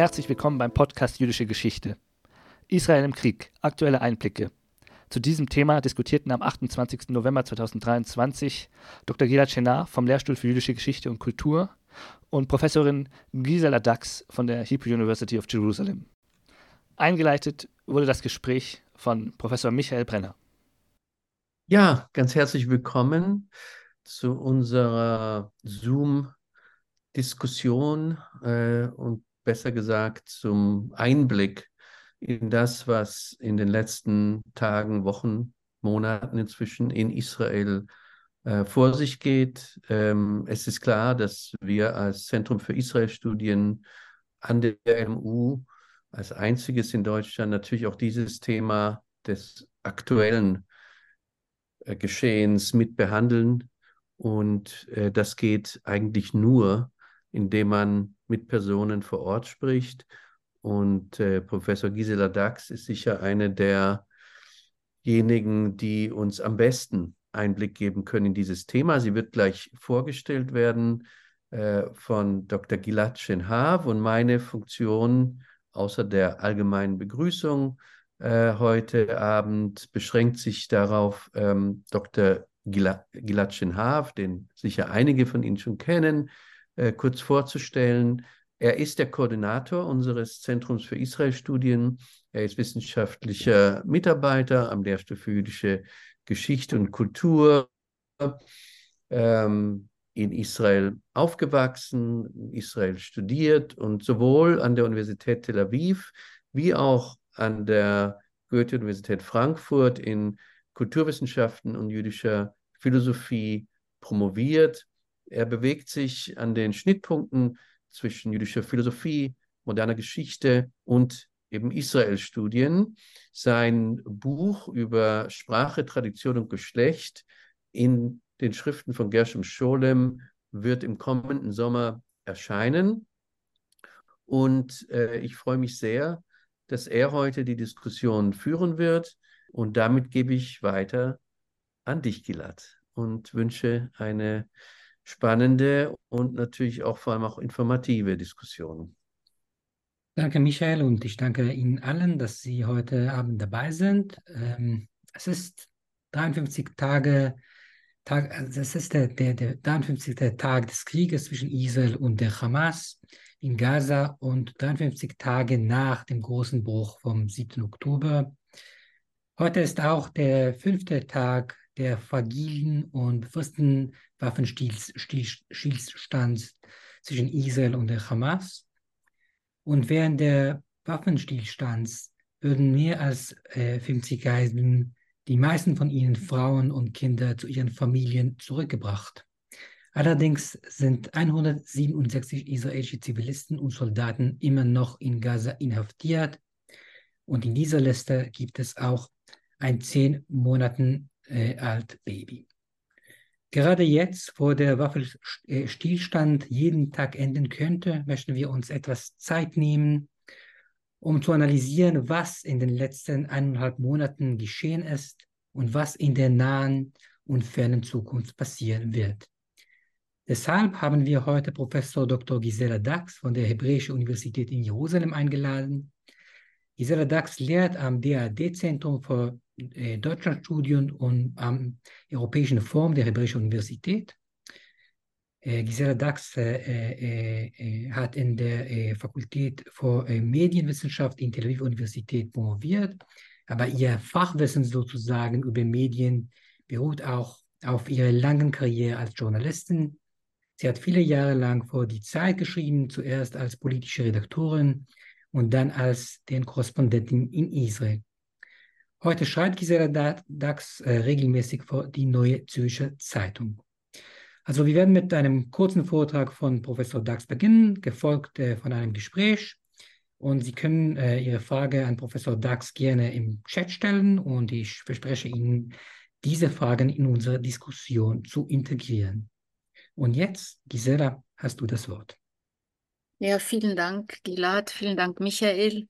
Herzlich willkommen beim Podcast Jüdische Geschichte. Israel im Krieg, aktuelle Einblicke. Zu diesem Thema diskutierten am 28. November 2023 Dr. Gilad Shenar vom Lehrstuhl für jüdische Geschichte und Kultur und Professorin Gisela Dax von der Hebrew University of Jerusalem. Eingeleitet wurde das Gespräch von Professor Michael Brenner. Ja, ganz herzlich willkommen zu unserer Zoom-Diskussion äh, und besser gesagt zum Einblick in das, was in den letzten Tagen, Wochen, Monaten inzwischen in Israel äh, vor sich geht. Ähm, es ist klar, dass wir als Zentrum für Israel-Studien an der LMU als einziges in Deutschland natürlich auch dieses Thema des aktuellen äh, Geschehens mit behandeln. Und äh, das geht eigentlich nur, indem man mit Personen vor Ort spricht und äh, Professor Gisela Dax ist sicher eine derjenigen, die uns am besten Einblick geben können in dieses Thema. Sie wird gleich vorgestellt werden äh, von Dr. Gilad Shenhav und meine Funktion außer der allgemeinen Begrüßung äh, heute Abend beschränkt sich darauf, ähm, Dr. Gilad, Gilad Shenhav, den sicher einige von Ihnen schon kennen, äh, kurz vorzustellen. Er ist der Koordinator unseres Zentrums für Israel-Studien. Er ist wissenschaftlicher Mitarbeiter am Lehrstuhl für jüdische Geschichte und Kultur. Ähm, in Israel aufgewachsen, in Israel studiert und sowohl an der Universität Tel Aviv wie auch an der Goethe-Universität Frankfurt in Kulturwissenschaften und jüdischer Philosophie promoviert. Er bewegt sich an den Schnittpunkten zwischen jüdischer Philosophie, moderner Geschichte und eben Israel-Studien. Sein Buch über Sprache, Tradition und Geschlecht in den Schriften von Gershom Scholem wird im kommenden Sommer erscheinen. Und äh, ich freue mich sehr, dass er heute die Diskussion führen wird. Und damit gebe ich weiter an dich, Gilad, und wünsche eine spannende und natürlich auch vor allem auch informative Diskussionen. Danke, Michael, und ich danke Ihnen allen, dass Sie heute Abend dabei sind. Ähm, es ist 53 Tage, Tag, also es ist der, der, der 53. Tag des Krieges zwischen Israel und der Hamas in Gaza und 53 Tage nach dem großen Bruch vom 7. Oktober. Heute ist auch der fünfte Tag der fragilen und befristeten Waffenstillstands zwischen Israel und der Hamas. Und während der Waffenstillstands würden mehr als äh, 50 Geiseln, die meisten von ihnen Frauen und Kinder, zu ihren Familien zurückgebracht. Allerdings sind 167 israelische Zivilisten und Soldaten immer noch in Gaza inhaftiert. Und in dieser Liste gibt es auch ein zehn Monaten äh, alt Baby. Gerade jetzt, wo der Waffenstillstand jeden Tag enden könnte, möchten wir uns etwas Zeit nehmen, um zu analysieren, was in den letzten eineinhalb Monaten geschehen ist und was in der nahen und fernen Zukunft passieren wird. Deshalb haben wir heute Professor Dr. Gisela Dax von der Hebräischen Universität in Jerusalem eingeladen. Gisela Dax lehrt am DAD-Zentrum für äh, Deutschlandstudien und am Europäischen Forum der Hebräischen Universität. Gisela Dax äh, hat in der äh, Fakultät für äh, Medienwissenschaft in Tel Aviv Universität promoviert, aber ihr Fachwissen sozusagen über Medien beruht auch auf ihrer langen Karriere als Journalistin. Sie hat viele Jahre lang vor die Zeit geschrieben, zuerst als politische Redaktorin und dann als den Korrespondentin in Israel. Heute schreibt Gisela Dax äh, regelmäßig für die Neue Zürcher Zeitung. Also wir werden mit einem kurzen Vortrag von Professor Dax beginnen, gefolgt äh, von einem Gespräch. Und Sie können äh, Ihre Frage an Professor Dax gerne im Chat stellen und ich verspreche Ihnen, diese Fragen in unsere Diskussion zu integrieren. Und jetzt, Gisela, hast du das Wort. Ja, vielen Dank, Gilad. Vielen Dank, Michael.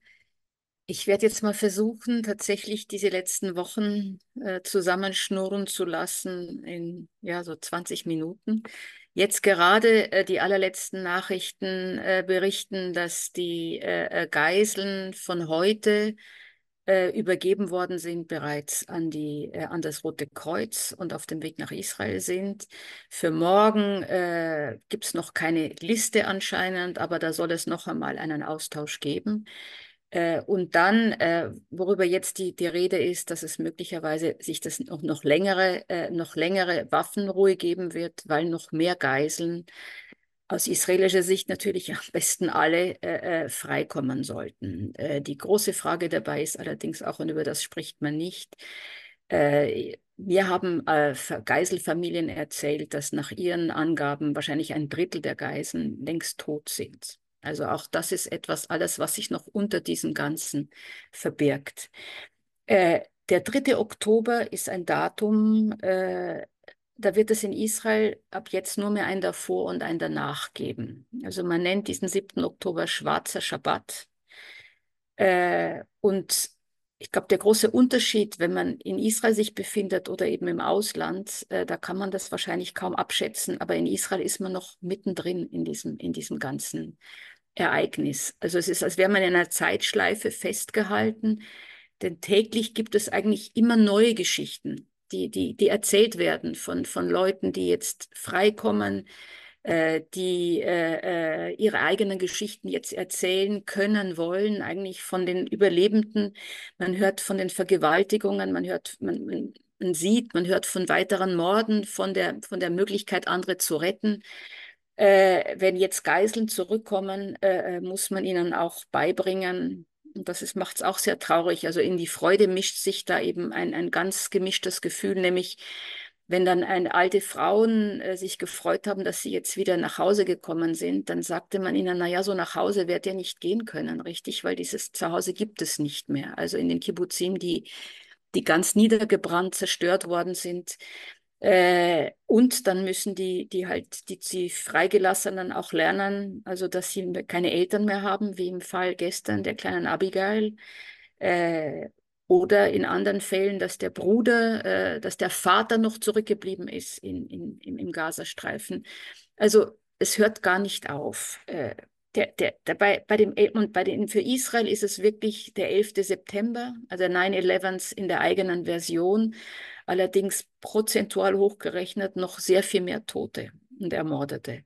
Ich werde jetzt mal versuchen, tatsächlich diese letzten Wochen äh, zusammenschnurren zu lassen in ja so 20 Minuten. Jetzt gerade äh, die allerletzten Nachrichten äh, berichten, dass die äh, äh, Geiseln von heute äh, übergeben worden sind bereits an die äh, an das Rote Kreuz und auf dem Weg nach Israel sind. Für morgen äh, gibt es noch keine Liste anscheinend, aber da soll es noch einmal einen Austausch geben. Äh, und dann, äh, worüber jetzt die, die Rede ist, dass es möglicherweise sich das noch, noch längere, äh, noch längere Waffenruhe geben wird, weil noch mehr Geiseln aus israelischer Sicht natürlich am besten alle äh, äh, freikommen sollten. Äh, die große Frage dabei ist allerdings auch, und über das spricht man nicht, äh, wir haben äh, Geiselfamilien erzählt, dass nach ihren Angaben wahrscheinlich ein Drittel der Geiseln längst tot sind. Also auch das ist etwas, alles, was sich noch unter diesem Ganzen verbirgt. Äh, der 3. Oktober ist ein Datum, äh, da wird es in Israel ab jetzt nur mehr ein davor und ein danach geben. Also man nennt diesen 7. Oktober schwarzer Schabbat. Äh, und ich glaube, der große Unterschied, wenn man in Israel sich befindet oder eben im Ausland, äh, da kann man das wahrscheinlich kaum abschätzen. Aber in Israel ist man noch mittendrin in diesem, in diesem ganzen Ereignis. Also es ist, als wäre man in einer Zeitschleife festgehalten, denn täglich gibt es eigentlich immer neue Geschichten die, die, die erzählt werden von, von Leuten, die jetzt freikommen, äh, die äh, äh, ihre eigenen Geschichten jetzt erzählen können, wollen, eigentlich von den Überlebenden. Man hört von den Vergewaltigungen, man hört, man, man, man sieht, man hört von weiteren Morden, von der, von der Möglichkeit, andere zu retten. Äh, wenn jetzt Geiseln zurückkommen, äh, äh muss man ihnen auch beibringen, und das macht es auch sehr traurig. Also in die Freude mischt sich da eben ein, ein ganz gemischtes Gefühl, nämlich wenn dann eine alte Frauen äh, sich gefreut haben, dass sie jetzt wieder nach Hause gekommen sind, dann sagte man ihnen, naja, so nach Hause werdet ihr nicht gehen können, richtig, weil dieses Zuhause gibt es nicht mehr. Also in den Kibbutzim, die, die ganz niedergebrannt, zerstört worden sind, äh, und dann müssen die, die halt, die, die Freigelassenen auch lernen, also dass sie keine Eltern mehr haben, wie im Fall gestern der kleinen Abigail. Äh, oder in anderen Fällen, dass der Bruder, äh, dass der Vater noch zurückgeblieben ist in, in, im, im Gazastreifen. Also es hört gar nicht auf. Äh, der, der, der, bei, bei dem, und bei den, für Israel ist es wirklich der 11. September, also 9-11 in der eigenen Version allerdings prozentual hochgerechnet noch sehr viel mehr Tote und Ermordete.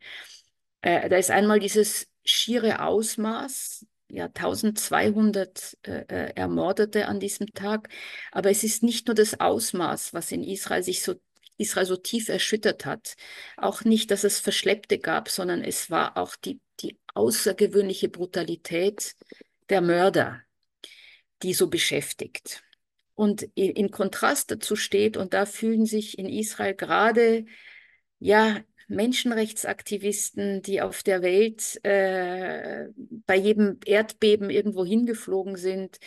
Äh, da ist einmal dieses schiere Ausmaß, ja, 1200 äh, äh, Ermordete an diesem Tag. Aber es ist nicht nur das Ausmaß, was in Israel sich so Israel so tief erschüttert hat. Auch nicht, dass es Verschleppte gab, sondern es war auch die, die außergewöhnliche Brutalität der Mörder, die so beschäftigt und in Kontrast dazu steht. Und da fühlen sich in Israel gerade ja Menschenrechtsaktivisten, die auf der Welt äh, bei jedem Erdbeben irgendwo hingeflogen sind,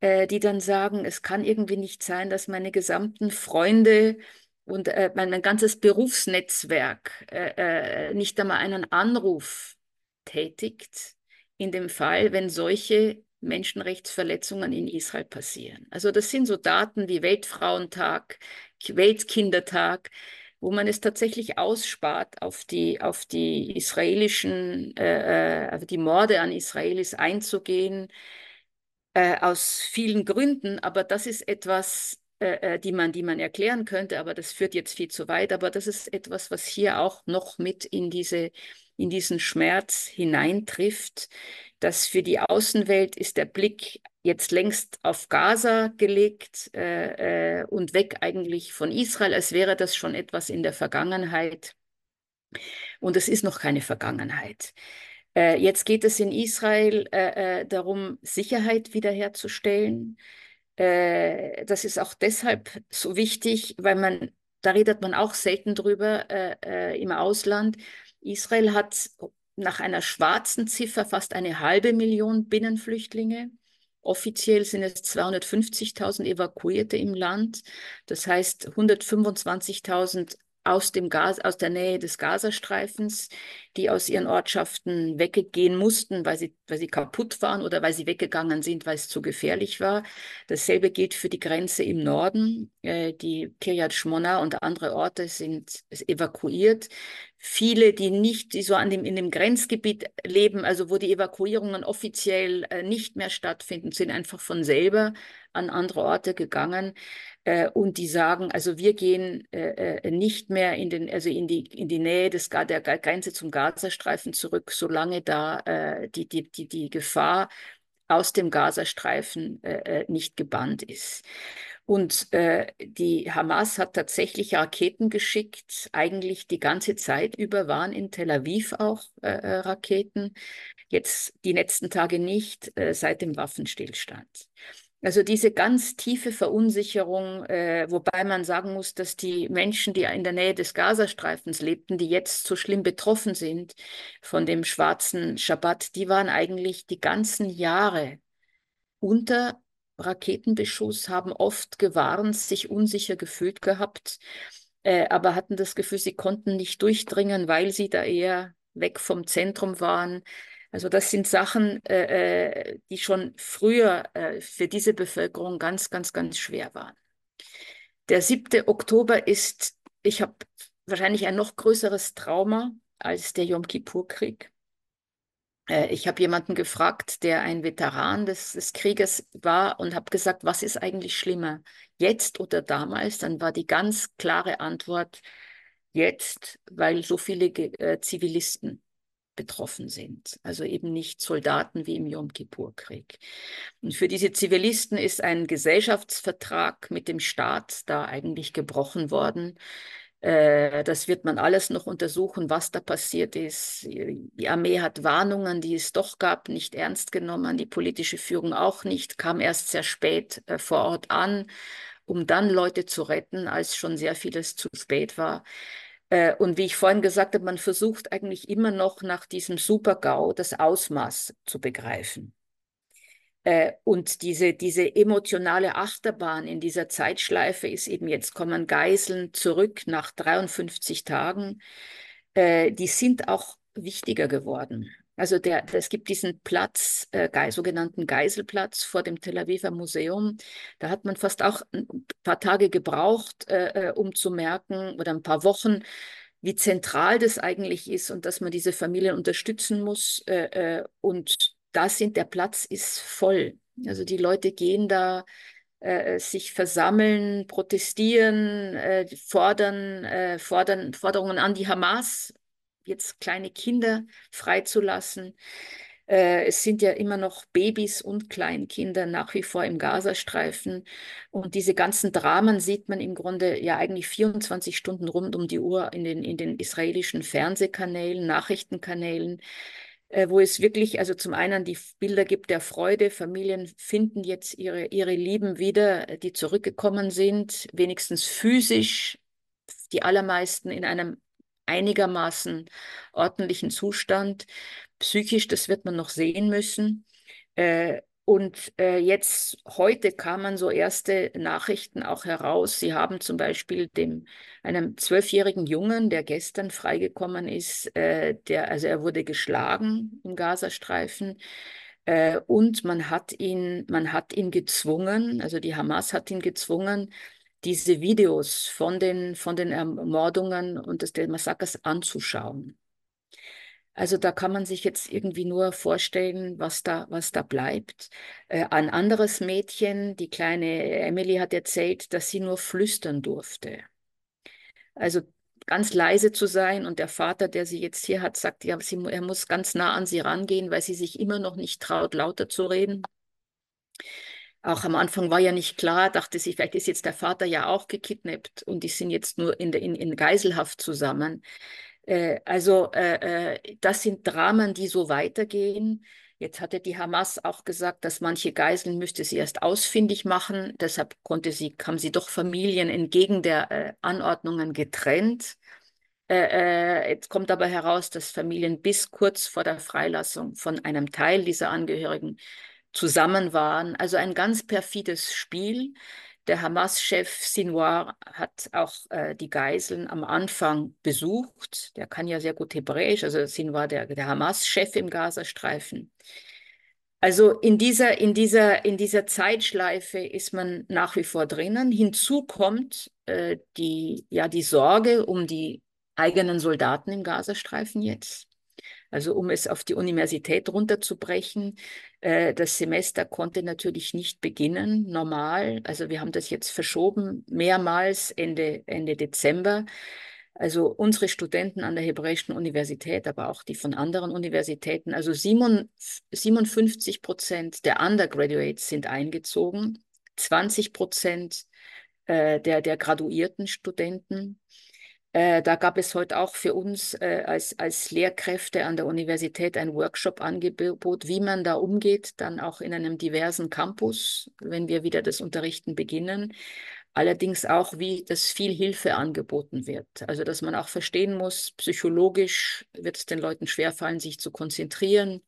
äh, die dann sagen, es kann irgendwie nicht sein, dass meine gesamten Freunde und äh, mein, mein, ganzes Berufsnetzwerk äh, äh, nicht einmal einen Anruf tätigt, in dem Fall, wenn solche Menschenrechtsverletzungen in Israel passieren. Also das sind so Daten wie Weltfrauentag, Weltkindertag, wo man es tatsächlich ausspart, auf die, auf die israelischen, äh, also die Morde an Israelis einzugehen, äh, aus vielen Gründen. Aber das ist etwas, äh, äh, die, man, die man erklären könnte, aber das führt jetzt viel zu weit. Aber das ist etwas, was hier auch noch mit in, diese, in diesen Schmerz hineintrifft, dass für die Außenwelt ist der Blick jetzt längst auf Gaza gelegt äh, äh, und weg eigentlich von Israel, als wäre das schon etwas in der Vergangenheit. Und es ist noch keine Vergangenheit. Äh, jetzt geht es in Israel äh, äh, darum, Sicherheit wiederherzustellen. Äh, das ist auch deshalb so wichtig, weil man, da redet man auch selten drüber im Ausland. Israel hat nach einer schwarzen Ziffer fast eine halbe Million Binnenflüchtlinge. Offiziell sind es 250.000 Evakuierte im Land. Das heißt, 125.000 aus dem Gas, aus der Nähe des Gazastreifens, die aus ihren Ortschaften weggehen mussten, weil sie, weil sie kaputt waren oder weil sie weggegangen sind, weil es zu gefährlich war. Dasselbe gilt für die Grenze im Norden. Äh, die Kiryat Shmona und andere Orte sind evakuiert. Viele, die nicht, die so an dem, in dem Grenzgebiet leben, also wo die Evakuierungen offiziell äh, nicht mehr stattfinden, sind einfach von selber an andere Orte gegangen äh, und die sagen, also wir gehen äh, äh, nicht mehr in den, also in die, in die Nähe des, der Grenze zum Gazastreifen zurück, solange da äh, die, die, die, die Gefahr aus dem Gazastreifen äh, äh, nicht gebannt ist. Und äh, die Hamas hat tatsächlich Raketen geschickt. Eigentlich die ganze Zeit über waren in Tel Aviv auch äh, Raketen. Jetzt die letzten Tage nicht, äh, seit dem Waffenstillstand. Also diese ganz tiefe Verunsicherung, äh, wobei man sagen muss, dass die Menschen, die in der Nähe des Gazastreifens lebten, die jetzt so schlimm betroffen sind von dem schwarzen Schabbat, die waren eigentlich die ganzen Jahre unter Raketenbeschuss, haben oft gewarnt, sich unsicher gefühlt gehabt, äh, aber hatten das Gefühl, sie konnten nicht durchdringen, weil sie da eher weg vom Zentrum waren. Also das sind Sachen, äh, äh, die schon früher äh, für diese Bevölkerung ganz, ganz, ganz schwer waren. Der 7. Oktober ist, ich habe wahrscheinlich ein noch größeres Trauma als der Yom Kippur-Krieg. Äh, ich habe jemanden gefragt, der ein Veteran des, des Krieges war und habe gesagt, was ist eigentlich schlimmer, jetzt oder damals? Dann war die ganz klare Antwort, jetzt, weil so viele äh, Zivilisten betroffen sind. Also eben nicht Soldaten wie im Yom Kippur-Krieg. Und für diese Zivilisten ist ein Gesellschaftsvertrag mit dem Staat da eigentlich gebrochen worden. Äh, das wird man alles noch untersuchen, was da passiert ist. Die Armee hat Warnungen, die es doch gab, nicht ernst genommen. Die politische Führung auch nicht, kam erst sehr spät äh, vor Ort an, um dann Leute zu retten, als schon sehr vieles zu spät war. Äh, und wie ich vorhin gesagt habe, man versucht eigentlich immer noch nach diesem Super-GAU das Ausmaß zu begreifen. Äh, und diese, diese emotionale Achterbahn in dieser Zeitschleife ist eben, jetzt kommen Geiseln zurück nach 53 Tagen. Äh, die sind auch wichtiger geworden. Also der, es gibt diesen Platz, äh, sogenannten Geiselplatz vor dem Tel Aviver Museum. Da hat man fast auch ein paar Tage gebraucht, äh, äh, um zu merken, oder ein paar Wochen, wie zentral das eigentlich ist und dass man diese Familien unterstützen muss. Äh, äh und da sind, der Platz ist voll. Also die Leute gehen da, äh, sich versammeln, protestieren, fordern, fordern Forderungen an die Hamas jetzt kleine Kinder freizulassen. Äh, es sind ja immer noch Babys und Kleinkinder nach wie vor im Gazastreifen. Und diese ganzen Dramen sieht man im Grunde ja eigentlich 24 Stunden rund um die Uhr in den, in den israelischen Fernsehkanälen, Nachrichtenkanälen äh, wo es wirklich, also zum einen die Bilder gibt der Freude, Familien finden jetzt ihre, ihre Lieben wieder, die zurückgekommen sind, wenigstens physisch, die allermeisten in einem einigermaßen ordentlichen Zustand. Psychisch, das wird man noch sehen müssen. Äh, und äh, jetzt, heute kamen so erste Nachrichten auch heraus. Sie haben zum Beispiel dem, einem zwölfjährigen Jungen, der gestern freigekommen ist, äh, der, also er wurde geschlagen im Gazastreifen. Äh, und man hat ihn, man hat ihn gezwungen, also die Hamas hat ihn gezwungen, diese Videos von den, von den Ermordungen und des Massakers anzuschauen. Also da kann man sich jetzt irgendwie nur vorstellen, was da, was da bleibt. Äh, ein anderes Mädchen, die kleine Emily, hat erzählt, dass sie nur flüstern durfte. Also ganz leise zu sein und der Vater, der sie jetzt hier hat, sagt, ja, sie, er muss ganz nah an sie rangehen, weil sie sich immer noch nicht traut, lauter zu reden. Auch am Anfang war ja nicht klar, dachte sie, vielleicht ist jetzt der Vater ja auch gekidnappt und die sind jetzt nur in, in, in Geiselhaft zusammen. Äh, also äh, äh, das sind Dramen, die so weitergehen. Jetzt hatte die Hamas auch gesagt, dass manche Geiseln müsste sie erst ausfindig machen. Deshalb konnte sie, haben sie doch Familien entgegen der äh, Anordnungen getrennt. Äh, äh, jetzt kommt aber heraus, dass Familien bis kurz vor der Freilassung von einem Teil dieser Angehörigen zusammen waren. Also ein ganz perfides Spiel. Der Hamas-Chef Sinwar hat auch äh, die Geiseln am Anfang besucht. Der kann ja sehr gut Hebräisch, also Sinwar, der, der Hamas-Chef im Gazastreifen. Also in dieser, in, dieser, in dieser Zeitschleife ist man nach wie vor drinnen. Hinzu kommt äh, die, ja, die Sorge um die eigenen Soldaten im Gazastreifen jetzt. Also um es auf die Universität runterzubrechen, äh, das Semester konnte natürlich nicht beginnen, normal. Also wir haben das jetzt verschoben, mehrmals Ende, Ende Dezember. Also unsere Studenten an der Hebräischen Universität, aber auch die von anderen Universitäten, also 57 Prozent der Undergraduates sind eingezogen, 20 Prozent äh, der, der graduierten Studenten äh, da gab es heute auch für uns äh, als, als Lehrkräfte an der Universität ein Workshop-Angebot, wie man da umgeht, dann auch in einem diversen Campus, wenn wir wieder das Unterrichten beginnen. Allerdings auch, wie das viel Hilfe angeboten wird. Also, dass man auch verstehen muss, psychologisch wird es den Leuten schwerfallen, sich zu konzentrieren.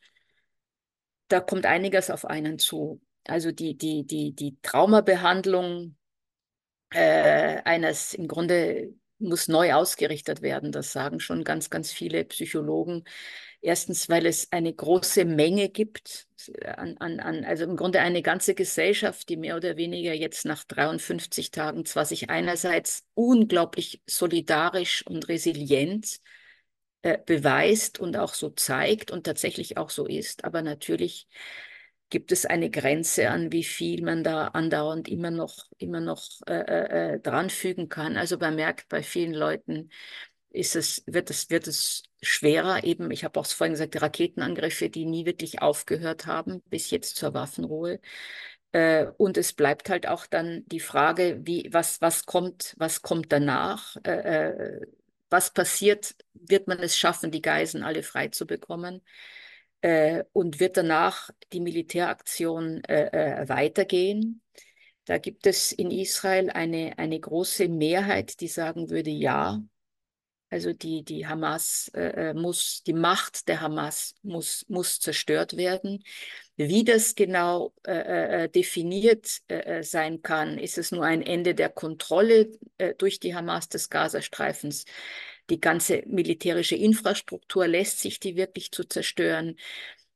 Da kommt einiges auf einen zu. Also die, die, die, die Traumabehandlung äh, eines im Grunde muss neu ausgerichtet werden. Das sagen schon ganz, ganz viele Psychologen. Erstens, weil es eine große Menge gibt, an, an, an, also im Grunde eine ganze Gesellschaft, die mehr oder weniger jetzt nach 53 Tagen zwar sich einerseits unglaublich solidarisch und resilient äh, beweist und auch so zeigt und tatsächlich auch so ist, aber natürlich gibt es eine Grenze an, wie viel man da andauernd immer noch, immer noch äh, äh, äh, dranfügen kann. Also man merkt bei vielen Leuten, ist es, wird, es, wird es schwerer. Eben, ich habe auch vorhin gesagt, Raketenangriffe, die nie wirklich aufgehört haben, bis jetzt zur Waffenruhe. Äh, und es bleibt halt auch dann die Frage, wie, was, was, kommt, was kommt danach? Äh, was passiert? Wird man es schaffen, die Geisen alle frei zu bekommen? Äh, und wird danach die Militäraktion äh, äh, weitergehen. Da gibt es in Israel eine, eine große Mehrheit, die sagen würde, ja. Also die, die Hamas äh, äh muss, die Macht der Hamas muss, muss zerstört werden. Wie das genau äh, äh definiert äh, sein kann, ist es nur ein Ende der Kontrolle durch die Hamas des Gazastreifens die ganze militärische Infrastruktur lässt sich die wirklich zu zerstören.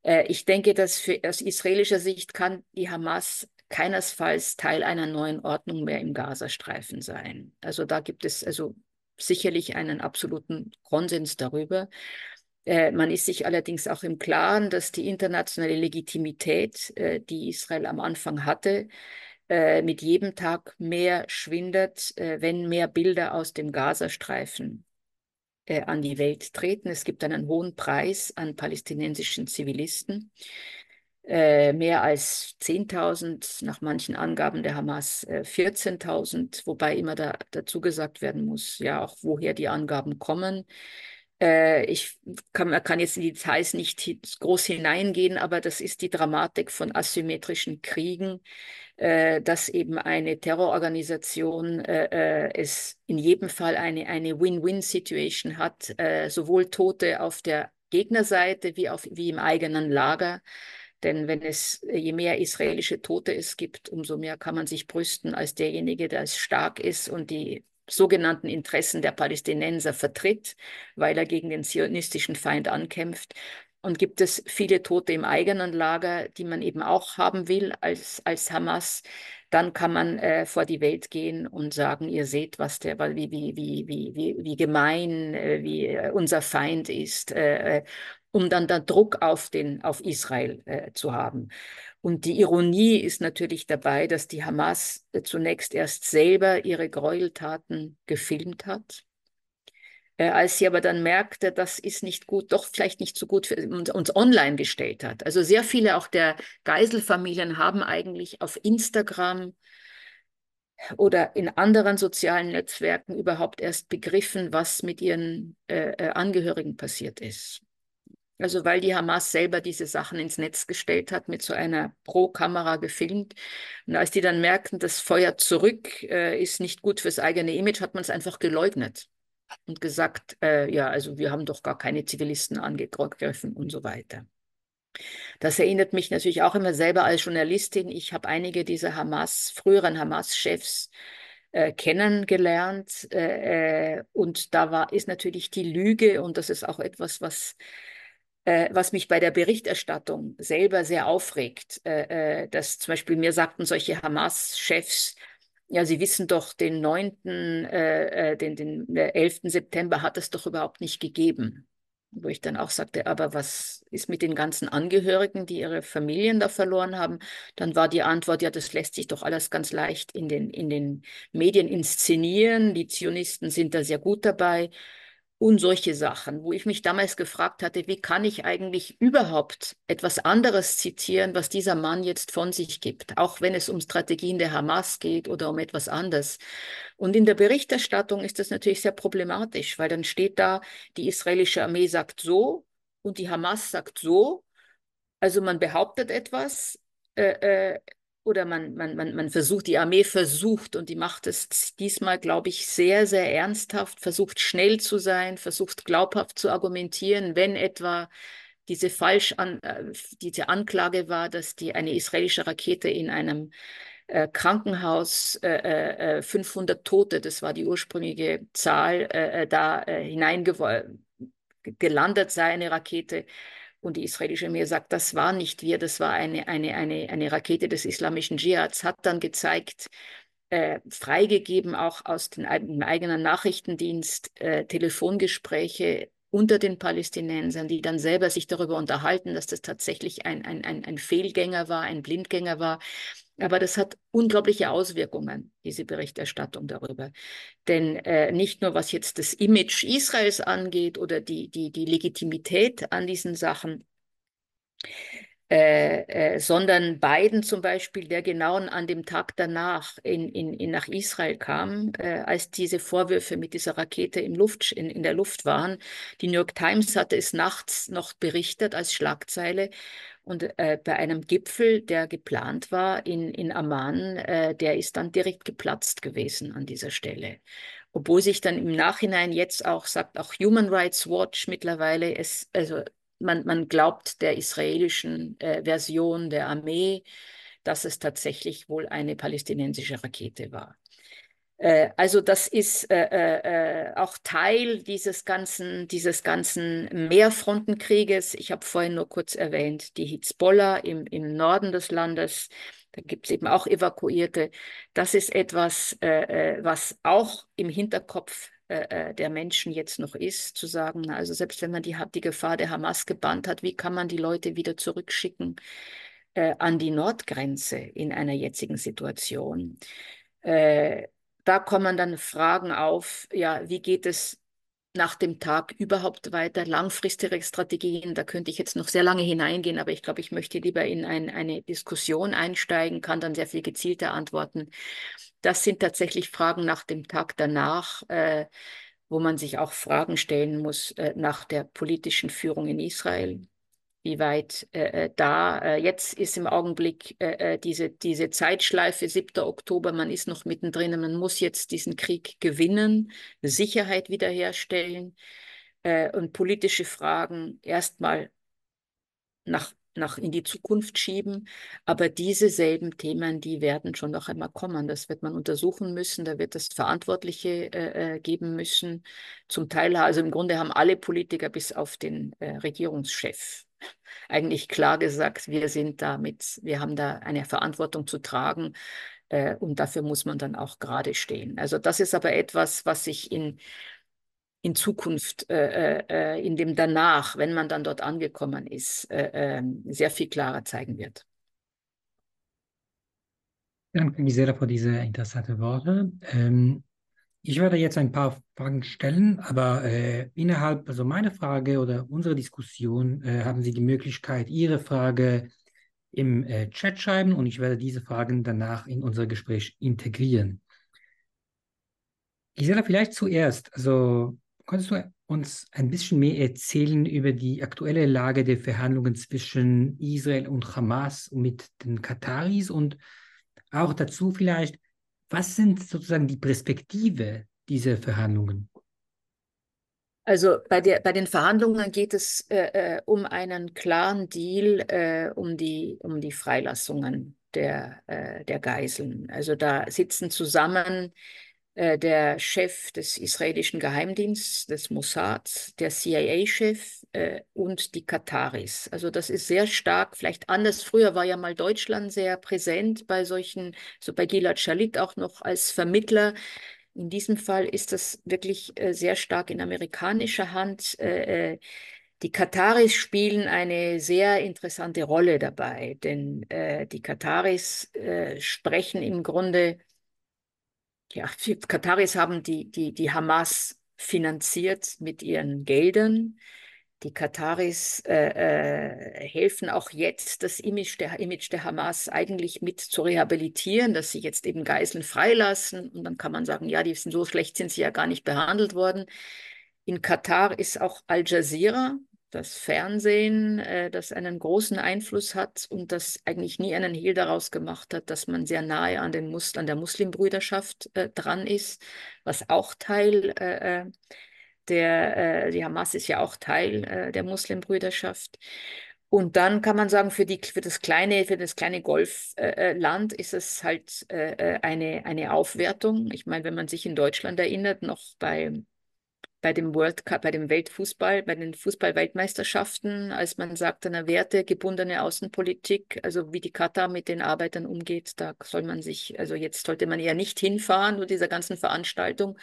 Äh, ich denke, dass für, aus israelischer Sicht kann die Hamas keinesfalls Teil einer neuen Ordnung mehr im Gazastreifen sein. Also da gibt es also sicherlich einen absoluten Konsens darüber. Äh, man ist sich allerdings auch im Klaren, dass die internationale Legitimität, äh, die Israel am Anfang hatte, mit jedem Tag mehr schwindet, wenn mehr Bilder aus dem Gazastreifen äh, an die Welt treten. Es gibt einen hohen Preis an palästinensischen Zivilisten. Äh, mehr als 10.000, nach manchen Angaben der Hamas äh, 14.000, wobei immer da, dazu gesagt werden muss, ja, auch woher die Angaben kommen. Äh, ich kann, kann jetzt in die Details nicht groß hineingehen, aber das ist die Dramatik von asymmetrischen Kriegen, äh, dass eben eine Terrororganisation äh, es in jedem Fall eine, eine Win-Win-Situation hat, sowohl Tote auf der Gegnerseite wie, auf, wie im eigenen Lager. Denn wenn es, je mehr israelische Tote es gibt, umso mehr kann man sich brüsten als derjenige, der es stark ist und die sogenannten Interessen der Palästinenser vertritt, weil er gegen den zionistischen Feind ankämpft. Und gibt es viele Tote im eigenen Lager, die man eben auch haben will als, als Hamas, dann kann man äh, vor die Welt gehen und sagen, ihr seht, was der, wie, wie, wie, wie, wie, gemein, äh, wie äh, unser Feind ist, äh, äh, um dann da Druck auf, den, auf Israel äh, zu haben. Und die Ironie ist natürlich dabei, dass die Hamas zunächst erst selber ihre Gräueltaten gefilmt hat äh, als sie aber dann merkte, das ist nicht gut, doch vielleicht nicht so gut für uns, uns online gestellt hat. Also sehr viele auch der Geiselfamilien haben eigentlich auf Instagram oder in anderen sozialen Netzwerken überhaupt erst begriffen, was mit ihren äh, äh Angehörigen passiert ist. Also weil die Hamas selber diese Sachen ins Netz gestellt hat, mit so einer Pro-Kamera gefilmt. Und als die dann merkten, das Feuer zurück äh, ist nicht gut fürs eigene Image, hat man es einfach geleugnet und gesagt, äh, ja, also wir haben doch gar keine Zivilisten angegriffen und so weiter. Das erinnert mich natürlich auch immer selber als Journalistin. Ich habe einige dieser Hamas, früheren Hamas-Chefs äh, kennengelernt. Äh, äh, und da war, ist natürlich die Lüge, und das ist auch etwas, was, äh, was mich bei der Berichterstattung selber sehr aufregt, äh, äh, dass zum Beispiel mir sagten solche Hamas-Chefs, ja, Sie wissen doch, den 9., den, den 11. September hat es doch überhaupt nicht gegeben wo ich dann auch sagte, aber was ist mit den ganzen Angehörigen, die ihre Familien da verloren haben? Dann war die Antwort, ja, das lässt sich doch alles ganz leicht in den, in den Medien inszenieren. Die Zionisten sind da sehr gut dabei und solche Sachen, wo ich mich damals gefragt hatte, wie kann ich eigentlich überhaupt etwas anderes zitieren, was dieser Mann jetzt von sich gibt, auch wenn es um Strategien der Hamas geht oder um etwas anderes. Und in der Berichterstattung ist das natürlich sehr problematisch, weil dann steht da, die israelische Armee sagt so und die Hamas sagt so. Also man behauptet etwas, äh, äh, oder man, man, man, man versucht, die Armee versucht und die macht es diesmal, glaube ich, sehr, sehr ernsthaft, versucht schnell zu sein, versucht glaubhaft zu argumentieren, wenn etwa diese falsch an, äh, diese Anklage war, dass die eine israelische Rakete in einem äh, Krankenhaus äh, 500 äh, Tote, das war die ursprüngliche Zahl, äh, da äh, hineingelandet sei, eine Rakete. Und die israelische Armee sagt, das war nicht wir, das war eine, eine, eine, eine Rakete des islamischen Dschihads, hat dann gezeigt, äh, freigegeben, auch aus dem eigenen Nachrichtendienst, äh, Telefongespräche unter den Palästinensern, die dann selber sich darüber unterhalten, dass das tatsächlich ein, ein, ein, ein Fehlgänger war, ein Blindgänger war. Aber das hat unglaubliche Auswirkungen, diese Berichterstattung darüber. Denn äh, nicht nur was jetzt das Image Israels angeht oder die, die, die Legitimität an diesen Sachen, äh, äh, sondern Biden zum Beispiel, der genau an dem Tag danach in, in, in nach Israel kam, äh, als diese Vorwürfe mit dieser Rakete im Luft, in, in der Luft waren. Die New York Times hatte es nachts noch berichtet als Schlagzeile. Und äh, bei einem Gipfel, der geplant war in, in Amman, äh, der ist dann direkt geplatzt gewesen an dieser Stelle. Obwohl sich dann im Nachhinein jetzt auch sagt, auch Human Rights Watch mittlerweile, es, also man, man glaubt der israelischen äh, Version der Armee, dass es tatsächlich wohl eine palästinensische Rakete war. Äh, also das ist äh, äh, äh, auch Teil dieses ganzen, dieses ganzen Mehrfrontenkrieges. Ich habe vorhin nur kurz erwähnt, die Hezbollah im, im Norden des Landes, da gibt es eben auch Evakuierte. Das ist etwas, äh, was auch im Hinterkopf äh, der Menschen jetzt noch ist, zu sagen, also selbst wenn man die, die Gefahr der Hamas gebannt hat, wie kann man die Leute wieder zurückschicken äh, an die Nordgrenze in einer jetzigen Situation? Äh, da kommen dann Fragen auf, ja, wie geht es nach dem Tag überhaupt weiter, langfristige Strategien, da könnte ich jetzt noch sehr lange hineingehen, aber ich glaube, ich möchte lieber in ein, eine Diskussion einsteigen, kann dann sehr viel gezielter antworten. Das sind tatsächlich Fragen nach dem Tag danach, äh, wo man sich auch Fragen stellen muss äh, nach der politischen Führung in Israel. Wie weit äh, äh da, äh, jetzt ist im Augenblick äh, diese, diese Zeitschleife 7. Oktober, man ist noch mittendrin, man muss jetzt diesen Krieg gewinnen, Sicherheit wiederherstellen und politische Fragen erstmal nach nach in die Zukunft schieben. Aber diese selben Themen, die werden schon noch einmal kommen. Das wird man untersuchen müssen. Da wird es Verantwortliche äh, äh geben müssen. Zum Teil, also im Grunde haben alle Politiker bis auf den äh, Regierungschef eigentlich klar gesagt, wir sind damit, wir haben da eine Verantwortung zu tragen. Äh, und dafür muss man dann auch gerade stehen. Also das ist aber etwas, was sich in in Zukunft, äh, äh, in dem danach, wenn man dann dort angekommen ist, äh, ähm, sehr viel klarer zeigen wird. Danke, Gisela, für diese interessanten Worte. Ähm, ich werde jetzt ein paar Fragen stellen, aber äh, innerhalb also meiner Frage oder unserer Diskussion äh, haben Sie die Möglichkeit, Ihre Frage im äh, Chat schreiben und ich werde diese Fragen danach in unser Gespräch integrieren. Gisela, vielleicht zuerst, also Könntest du uns ein bisschen mehr erzählen über die aktuelle Lage der Verhandlungen zwischen Israel und Hamas mit den Kataris und auch dazu vielleicht, was sind sozusagen die Perspektive dieser Verhandlungen? Also bei, der, bei den Verhandlungen geht es äh, äh, um einen klaren Deal, äh, um, die, um die Freilassungen der, äh, der Geiseln. Also da sitzen zusammen der Chef des israelischen Geheimdienstes, des Mossad, der CIA-Chef äh, und die Kataris. Also das ist sehr stark, vielleicht anders. Früher war ja mal Deutschland sehr präsent bei solchen, so bei Gilad Shalit auch noch als Vermittler. In diesem Fall ist das wirklich äh, sehr stark in amerikanischer Hand. Äh, äh, die Kataris spielen eine sehr interessante Rolle dabei, denn äh, die Kataris äh, sprechen im Grunde, die Kataris haben die, die, die Hamas finanziert mit ihren Geldern. Die Kataris äh, äh, helfen auch jetzt, das Image der, Image der Hamas eigentlich mit zu rehabilitieren, dass sie jetzt eben Geiseln freilassen. Und dann kann man sagen, ja, die sind so schlecht, sind sie ja gar nicht behandelt worden. In Katar ist auch Al Jazeera, das Fernsehen, äh, das einen großen Einfluss hat und das eigentlich nie einen Hehl daraus gemacht hat, dass man sehr nahe an, den Mus an der Muslimbrüderschaft äh, dran ist, was auch Teil äh, äh der, äh, die Hamas ist ja auch Teil äh, der Muslimbrüderschaft. Und dann kann man sagen, für, die, für das kleine, kleine Golfland ist es halt eine, eine Aufwertung. Ich meine, wenn man sich in Deutschland erinnert, noch bei, bei dem World Cup, bei dem Weltfußball, bei den Fußballweltmeisterschaften, als man sagt, eine wertegebundene Außenpolitik, also wie die Katar mit den Arbeitern umgeht, da soll man sich, also jetzt sollte man eher nicht hinfahren, nur dieser ganzen Veranstaltung.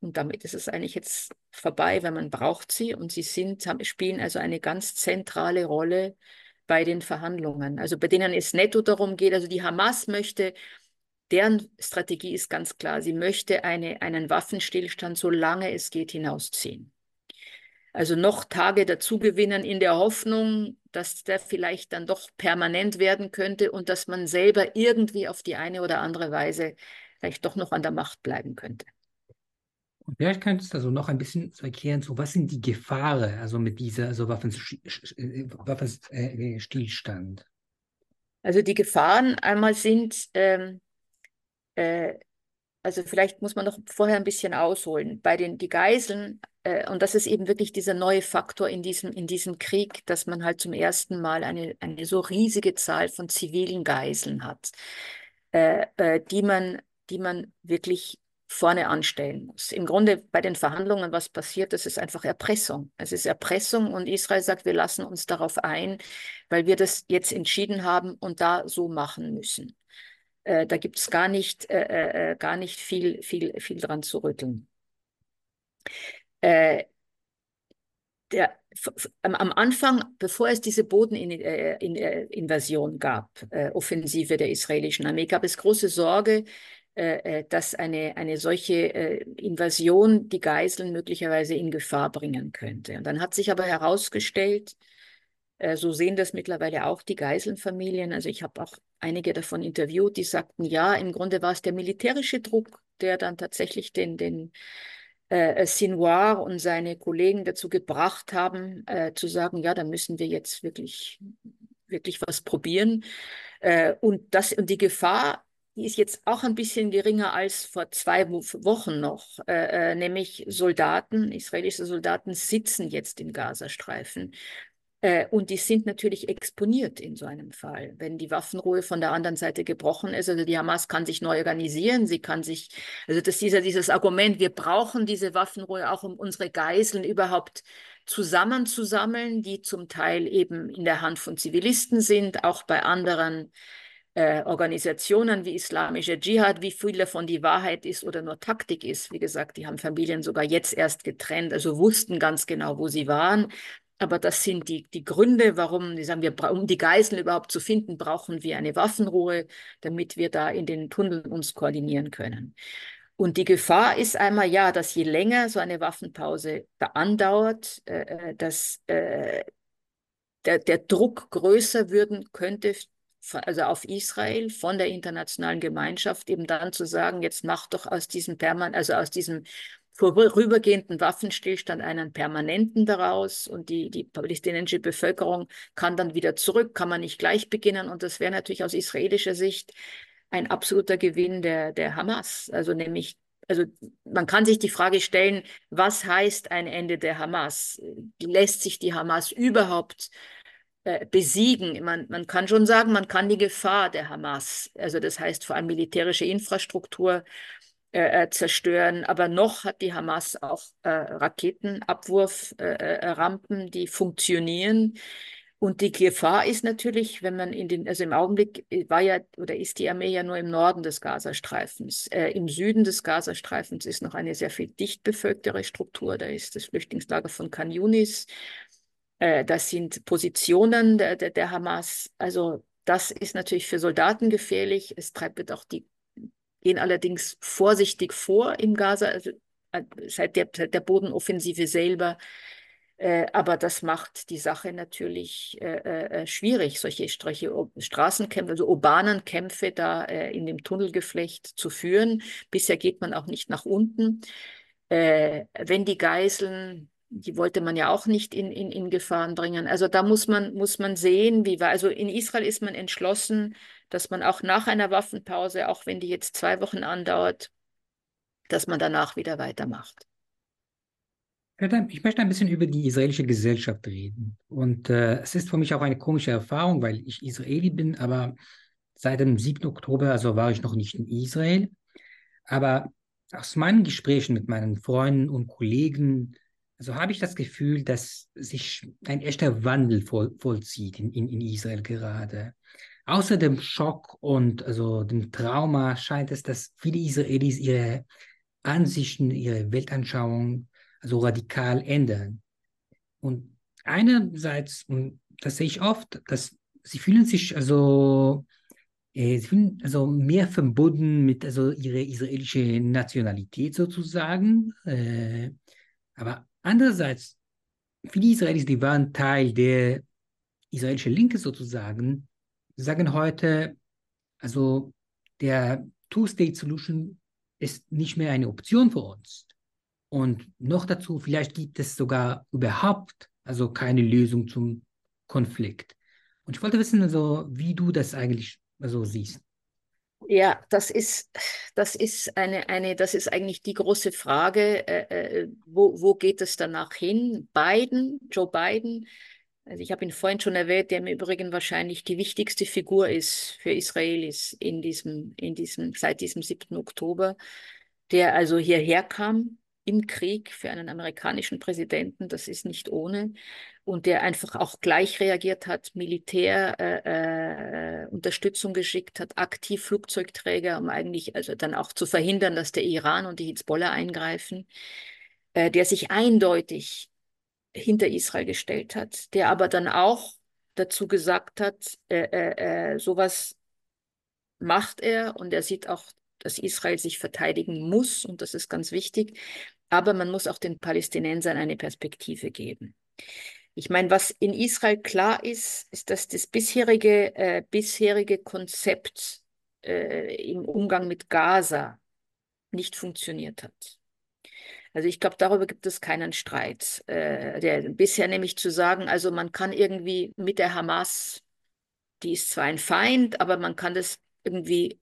Und damit ist es eigentlich jetzt vorbei, weil man braucht sie und sie sind, spielen also eine ganz zentrale Rolle bei den Verhandlungen. Also bei denen es netto darum geht, also die Hamas möchte, deren Strategie ist ganz klar, sie möchte eine, einen Waffenstillstand, solange es geht, hinausziehen. Also noch Tage dazugewinnen in der Hoffnung, dass der vielleicht dann doch permanent werden könnte und dass man selber irgendwie auf die eine oder andere Weise vielleicht doch noch an der Macht bleiben könnte. Und vielleicht könntest du also noch ein bisschen erklären, so was sind die Gefahren, also mit dieser also Waffenstillstand? Äh, also die Gefahren einmal sind, ähm, äh, also vielleicht muss man noch vorher ein bisschen ausholen. Bei den die Geiseln, äh, und das ist eben wirklich dieser neue Faktor in diesem, in diesem Krieg, dass man halt zum ersten Mal eine, eine so riesige Zahl von zivilen Geiseln hat, äh, äh die man, die man wirklich vorne anstellen muss. Im Grunde bei den Verhandlungen, was passiert, das ist einfach Erpressung. Es ist Erpressung und Israel sagt, wir lassen uns darauf ein, weil wir das jetzt entschieden haben und da so machen müssen. Äh, da gibt es gar nicht, äh, äh, äh, gar nicht viel, viel, viel dran zu rütteln. Äh, der, am Anfang, bevor es diese Bodeninvasion gab, Offensive der israelischen Armee, gab es große Sorge, äh, äh, dass eine, eine solche äh, Invasion die Geiseln möglicherweise in Gefahr bringen könnte. Und dann hat sich aber herausgestellt, so sehen das mittlerweile auch die Geiselnfamilien. Also ich habe auch einige davon interviewt, die sagten, ja, im Grunde war es der militärische Druck, der dann tatsächlich den, den äh, Sinwar und seine Kollegen dazu gebracht haben, äh, zu sagen, ja, da müssen wir jetzt wirklich, wirklich was probieren. Äh, und, das, und die Gefahr die ist jetzt auch ein bisschen geringer als vor zwei Wochen noch, äh, äh, nämlich Soldaten, israelische Soldaten sitzen jetzt im Gazastreifen. Äh, und die sind natürlich exponiert in so einem Fall. Wenn die Waffenruhe von der anderen Seite gebrochen ist, also die Hamas kann sich neu organisieren, sie kann sich, also das ist ja dieses Argument, wir brauchen diese Waffenruhe auch, um unsere Geiseln überhaupt zusammenzusammeln, die zum Teil eben in der Hand von Zivilisten sind, auch bei anderen äh, Organisationen wie Islamische Dschihad, wie viel davon die Wahrheit ist oder nur Taktik ist. Wie gesagt, die haben Familien sogar jetzt erst getrennt, also wussten ganz genau, wo sie waren. Aber das sind die, die Gründe, warum, die sagen wir, um die Geiseln überhaupt zu finden, brauchen wir eine Waffenruhe, damit wir da in den Tunneln uns koordinieren können. Und die Gefahr ist einmal ja, dass je länger so eine Waffenpause da andauert, äh, äh dass äh, der, der Druck größer würden könnte also auf Israel von der internationalen Gemeinschaft eben dann zu sagen, jetzt mach doch aus diesem permanent, also aus diesem vorübergehenden Waffenstillstand einen permanenten daraus und die, die palästinensische Bevölkerung kann dann wieder zurück, kann man nicht gleich beginnen und das wäre natürlich aus israelischer Sicht ein absoluter Gewinn der, der Hamas, also nämlich also man kann sich die Frage stellen, was heißt ein Ende der Hamas? Lässt sich die Hamas überhaupt äh, besiegen? Man, man kann schon sagen, man kann die Gefahr der Hamas, also das heißt vor allem militärische Infrastruktur, äh, äh zerstören. Aber noch hat die Hamas auch äh, Raketenabwurframpen, äh, die funktionieren. Und die Gefahr ist natürlich, wenn man in den, also im Augenblick war ja oder ist die Armee ja nur im Norden des Gazastreifens. Äh, Im Süden des Gazastreifens ist noch eine sehr viel dicht bevölkerte Struktur. Da ist das Flüchtlingslager von Khan Yunis. Äh, das sind Positionen der, der, der, Hamas. Also das ist natürlich für Soldaten gefährlich. Es treibt auch die, gehen allerdings vorsichtig vor im Gaza, also äh, seit der, seit der Bodenoffensive selber äh, aber das macht die Sache natürlich äh, äh, schwierig, solche, solche Straßenkämpfe, also urbanen Kämpfe da in dem Tunnelgeflecht zu führen. Bisher geht man auch nicht nach unten. Wenn die Geiseln, die wollte man ja auch nicht in, in, in Gefahren bringen. Also da muss man, muss man sehen, wie war. Also in Israel ist man entschlossen, dass man auch nach einer Waffenpause, auch wenn die jetzt zwei Wochen andauert, dass man danach wieder weitermacht. Ich möchte ein bisschen über die israelische Gesellschaft reden. Und äh, es ist für mich auch eine komische Erfahrung, weil ich Israeli bin, aber seit dem 7. Oktober, also war ich noch nicht in Israel. Aber aus meinen Gesprächen mit meinen Freunden und Kollegen, also habe ich das Gefühl, dass sich ein echter Wandel voll, vollzieht in, in, in Israel gerade. Außer dem Schock und also dem Trauma scheint es, dass viele Israelis ihre Ansichten, ihre Weltanschauung also radikal ändern. Und einerseits, und das sehe ich oft, dass sie fühlen sich also, äh, sie fühlen also mehr verbunden mit also ihrer israelischen Nationalität sozusagen. Äh, aber andererseits, viele Israelis, die waren Teil der israelischen Linke sozusagen, sagen heute, also der Two-State-Solution ist nicht mehr eine Option für uns. Und noch dazu, vielleicht gibt es sogar überhaupt also keine Lösung zum Konflikt. Und ich wollte wissen, also, wie du das eigentlich also siehst. Ja, das ist, das ist eine, eine, das ist eigentlich die große Frage, äh, äh wo, wo geht es danach hin? Biden, Joe Biden, also ich habe ihn vorhin schon erwähnt, der im Übrigen wahrscheinlich die wichtigste Figur ist für Israelis in diesem, in diesem, seit diesem 7. Oktober, der also hierher kam, im Krieg für einen amerikanischen Präsidenten, das ist nicht ohne, und der einfach auch gleich reagiert hat, Militär äh, äh, Unterstützung geschickt hat, aktiv Flugzeugträger, um eigentlich also dann auch zu verhindern, dass der Iran und die Hezbollah eingreifen, äh, der sich eindeutig hinter Israel gestellt hat, der aber dann auch dazu gesagt hat, äh, äh, äh sowas macht er und er sieht auch dass Israel sich verteidigen muss und das ist ganz wichtig. Aber man muss auch den Palästinensern eine Perspektive geben. Ich meine, was in Israel klar ist, ist, dass das bisherige, äh, bisherige Konzept äh, im Umgang mit Gaza nicht funktioniert hat. Also ich glaube, darüber gibt es keinen Streit. Äh, der, bisher nämlich zu sagen, also man kann irgendwie mit der Hamas, die ist zwar ein Feind, aber man kann das irgendwie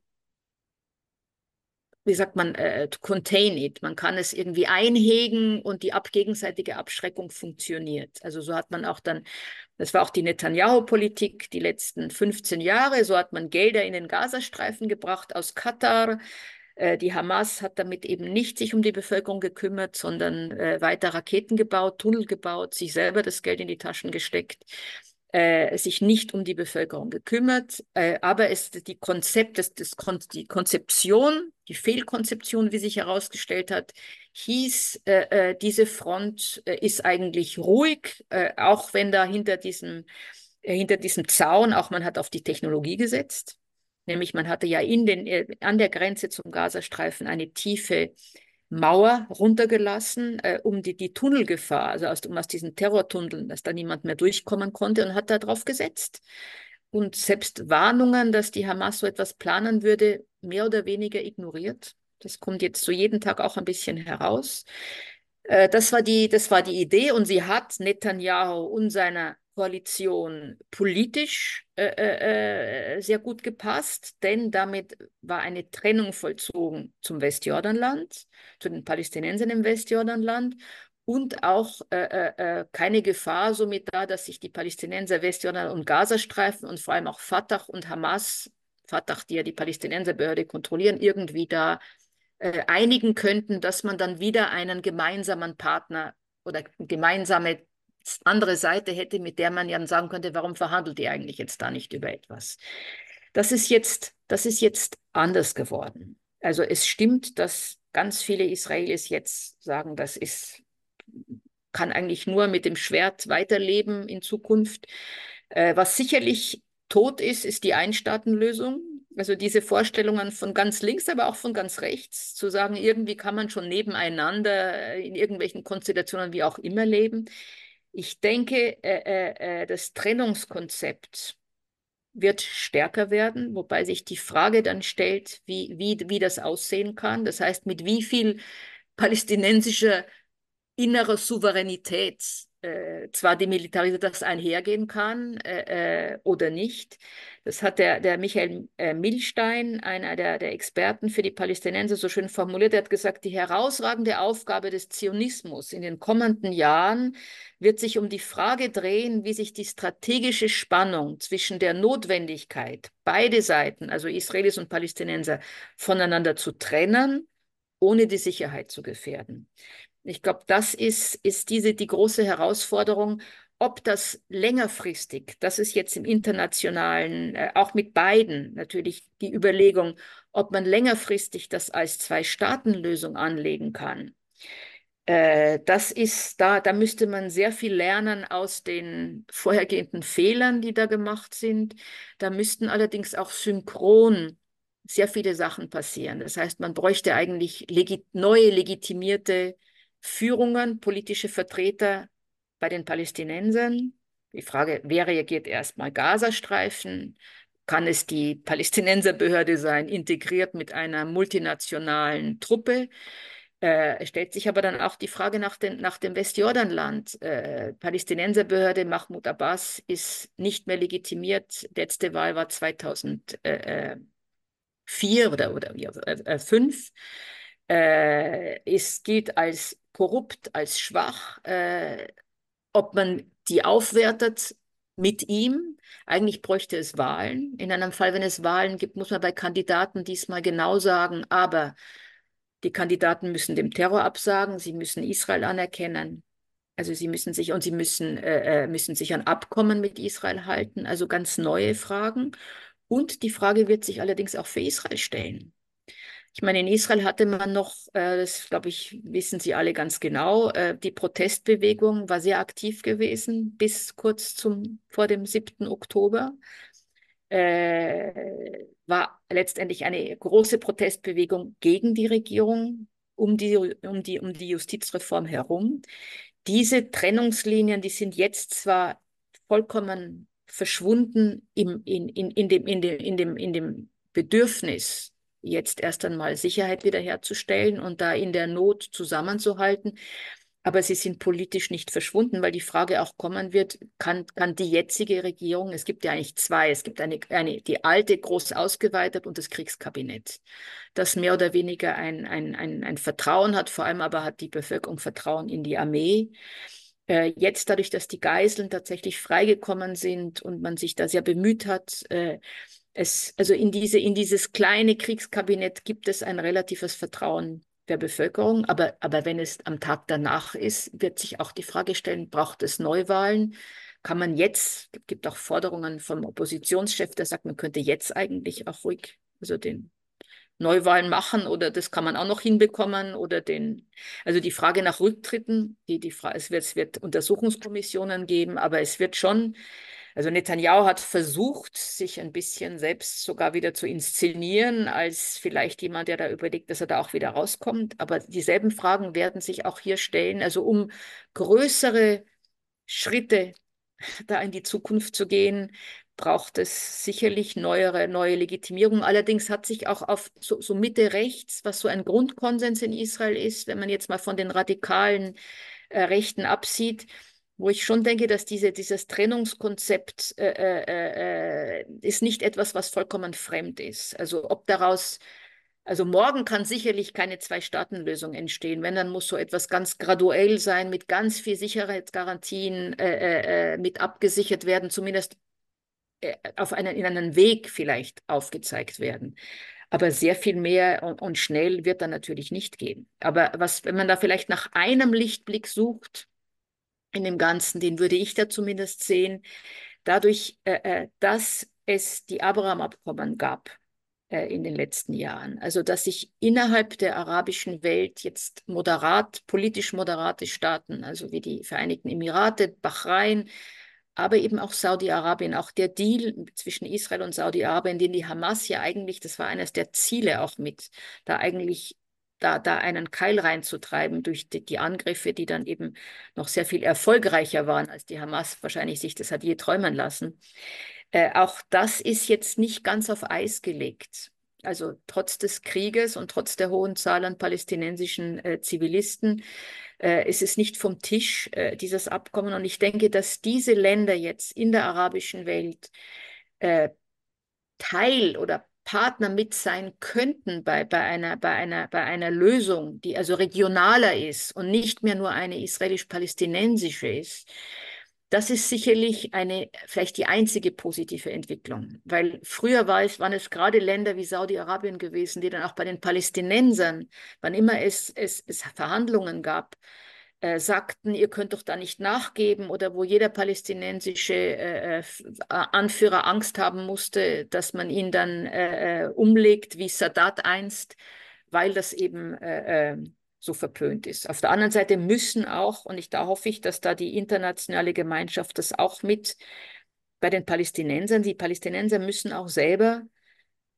wie sagt man, äh, contain it. Man kann es irgendwie einhegen und die ab gegenseitige Abschreckung funktioniert. Also so hat man auch dann, das war auch die Netanyahu-Politik die letzten 15 Jahre, so hat man Gelder in den Gazastreifen gebracht aus Katar. Äh, die Hamas hat damit eben nicht sich um die Bevölkerung gekümmert, sondern äh, weiter Raketen gebaut, Tunnel gebaut, sich selber das Geld in die Taschen gesteckt äh, sich nicht um die Bevölkerung gekümmert, aber es die Konzept, das, das die Konzeption, die Fehlkonzeption, wie sich herausgestellt hat, hieß, äh, diese Front ist eigentlich ruhig, äh, auch wenn da hinter diesem, hinter diesem Zaun auch man hat auf die Technologie gesetzt. Nämlich man hatte ja in den, an der Grenze zum Gazastreifen eine tiefe Mauer runtergelassen, äh, um die, die Tunnelgefahr, also aus, um aus diesen Terrortunneln, dass da niemand mehr durchkommen konnte und hat da drauf gesetzt. Und selbst Warnungen, dass die Hamas so etwas planen würde, mehr oder weniger ignoriert. Das kommt jetzt so jeden Tag auch ein bisschen heraus. Äh, das, war die, das war die Idee und sie hat Netanyahu und seiner Koalition politisch äh, äh, äh, sehr gut gepasst, denn damit war eine Trennung vollzogen zum Westjordanland, zu den Palästinensern im Westjordanland und auch äh, äh, äh, keine Gefahr somit da, dass sich die Palästinenser Westjordan und Gazastreifen und vor allem auch Fatah und Hamas, Fatah, die ja die Palästinenserbehörde kontrollieren, irgendwie da einigen könnten, dass man dann wieder einen gemeinsamen Partner oder gemeinsame andere Seite hätte, mit der man ja sagen könnte, warum verhandelt ihr eigentlich jetzt da nicht über etwas? Das ist jetzt, das ist jetzt anders geworden. Also es stimmt, dass ganz viele Israelis jetzt sagen, das ist, kann eigentlich nur mit dem Schwert weiterleben in Zukunft. Äh, was sicherlich tot ist, ist die Einstaatenlösung. Also diese Vorstellungen von ganz links, aber auch von ganz rechts, zu sagen, irgendwie kann man schon nebeneinander in irgendwelchen Konstellationen wie auch immer leben. Ich denke, äh, äh, äh, das Trennungskonzept wird stärker werden, wobei sich die Frage dann stellt, wie, wie, wie das aussehen kann. Das heißt, mit wie viel palästinensischer innerer Souveränität äh, zwar demilitarisiert das einhergehen kann äh, äh, oder nicht. Das hat der, der Michael äh, Milstein, einer der, der Experten für die Palästinenser, so schön formuliert. Er hat gesagt, die herausragende Aufgabe des Zionismus in den kommenden Jahren wird sich um die Frage drehen, wie sich die strategische Spannung zwischen der Notwendigkeit, beide Seiten, also Israelis und Palästinenser, voneinander zu trennen, ohne die Sicherheit zu gefährden. Ich glaube, das ist, ist diese, die große Herausforderung, ob das längerfristig, das ist jetzt im internationalen, äh, auch mit beiden natürlich die Überlegung, ob man längerfristig das als Zwei-Staaten-Lösung anlegen kann. Äh, das ist da, da müsste man sehr viel lernen aus den vorhergehenden Fehlern, die da gemacht sind. Da müssten allerdings auch synchron sehr viele Sachen passieren. Das heißt, man bräuchte eigentlich legi neue legitimierte Führungen, politische Vertreter bei den Palästinensern. Die Frage, wer reagiert erstmal Gazastreifen? Kann es die Palästinenserbehörde sein, integriert mit einer multinationalen Truppe? Äh, stellt sich aber dann auch die Frage nach, den, nach dem Westjordanland. Äh, Palästinenserbehörde Mahmoud Abbas ist nicht mehr legitimiert. Letzte Wahl war 2004 oder, oder äh, 5. Äh, es gilt als korrupt, als schwach. Äh, ob man die aufwertet mit ihm, eigentlich bräuchte es Wahlen. In einem Fall, wenn es Wahlen gibt, muss man bei Kandidaten diesmal genau sagen, aber die Kandidaten müssen dem Terror absagen, sie müssen Israel anerkennen. Also sie müssen sich und sie müssen, äh, äh müssen sich an Abkommen mit Israel halten, also ganz neue Fragen. Und die Frage wird sich allerdings auch für Israel stellen. Ich meine, in Israel hatte man noch, äh, das glaube ich, wissen Sie alle ganz genau, äh, die Protestbewegung war sehr aktiv gewesen bis kurz zum, vor dem 7. Oktober. Äh, war letztendlich eine große Protestbewegung gegen die Regierung um die, um die, um die Justizreform herum. Diese Trennungslinien, die sind jetzt zwar vollkommen verschwunden im, in, in, in, dem, in, dem, in, dem, in dem Bedürfnis, jetzt erst einmal Sicherheit wiederherzustellen und da in der Not zusammenzuhalten. Aber sie sind politisch nicht verschwunden, weil die Frage auch kommen wird, kann, kann die jetzige Regierung, es gibt ja eigentlich zwei, es gibt eine, eine, die alte, groß ausgeweitet und das Kriegskabinett, das mehr oder weniger ein, ein, ein, ein Vertrauen hat, vor allem aber hat die Bevölkerung Vertrauen in die Armee. Äh, jetzt dadurch, dass die Geiseln tatsächlich freigekommen sind und man sich da sehr bemüht hat, äh, es, also in, diese, in dieses kleine Kriegskabinett gibt es ein relatives Vertrauen der Bevölkerung. Aber, aber wenn es am Tag danach ist, wird sich auch die Frage stellen, braucht es Neuwahlen? Kann man jetzt, es gibt auch Forderungen vom Oppositionschef, der sagt, man könnte jetzt eigentlich auch ruhig, also den Neuwahlen machen oder das kann man auch noch hinbekommen oder den, also die Frage nach Rücktritten, die, die Frage, es wird, es wird Untersuchungskommissionen geben, aber es wird schon also Netanyahu hat versucht, sich ein bisschen selbst sogar wieder zu inszenieren, als vielleicht jemand, der da überlegt, dass er da auch wieder rauskommt. Aber dieselben Fragen werden sich auch hier stellen. Also um größere Schritte da in die Zukunft zu gehen, braucht es sicherlich neuere, neue Legitimierung. Allerdings hat sich auch auf so, so Mitte rechts, was so ein Grundkonsens in Israel ist, wenn man jetzt mal von den radikalen äh, Rechten absieht, wo ich schon denke, dass diese, dieses Trennungskonzept äh, äh, äh, ist nicht etwas, was vollkommen fremd ist. Also ob daraus, also morgen kann sicherlich keine Zwei-Staaten-Lösung entstehen. Wenn, dann muss so etwas ganz graduell sein, mit ganz viel Sicherheitsgarantien äh, äh, mit abgesichert werden, zumindest auf einen, in einen Weg vielleicht aufgezeigt werden. Aber sehr viel mehr und, und schnell wird dann natürlich nicht gehen. Aber was, wenn man da vielleicht nach einem Lichtblick sucht, in dem Ganzen, den würde ich da zumindest sehen, dadurch, äh, äh, dass es die Abraham-Abkommen gab äh, in den letzten Jahren. Also dass sich innerhalb der arabischen Welt jetzt moderat, politisch moderate Staaten, also wie die Vereinigten Emirate, Bahrain, aber eben auch Saudi-Arabien, auch der Deal zwischen Israel und Saudi-Arabien, den die Hamas ja eigentlich, das war eines der Ziele auch mit, da eigentlich da, da einen Keil reinzutreiben durch die, die, Angriffe, die dann eben noch sehr viel erfolgreicher waren, als die Hamas wahrscheinlich sich das hat je träumen lassen. Äh, auch das ist jetzt nicht ganz auf Eis gelegt. Also trotz des Krieges und trotz der hohen Zahl an palästinensischen äh, Zivilisten äh, ist es nicht vom Tisch, äh, dieses Abkommen. Und ich denke, dass diese Länder jetzt in der arabischen Welt äh, Teil oder Partner mit sein könnten bei, bei, einer, bei, einer, bei einer Lösung, die also regionaler ist und nicht mehr nur eine israelisch-palästinensische ist, das ist sicherlich eine, vielleicht die einzige positive Entwicklung, weil früher war es, waren es gerade Länder wie Saudi-Arabien gewesen, die dann auch bei den Palästinensern, wann immer es, es, es Verhandlungen gab, äh, sagten, ihr könnt doch da nicht nachgeben oder wo jeder palästinensische äh, äh Anführer Angst haben musste, dass man ihn dann äh, äh, umlegt wie Sadat einst, weil das eben äh, so verpönt ist. Auf der anderen Seite müssen auch, und ich, da hoffe ich, dass da die internationale Gemeinschaft das auch mit bei den Palästinensern, die Palästinenser müssen auch selber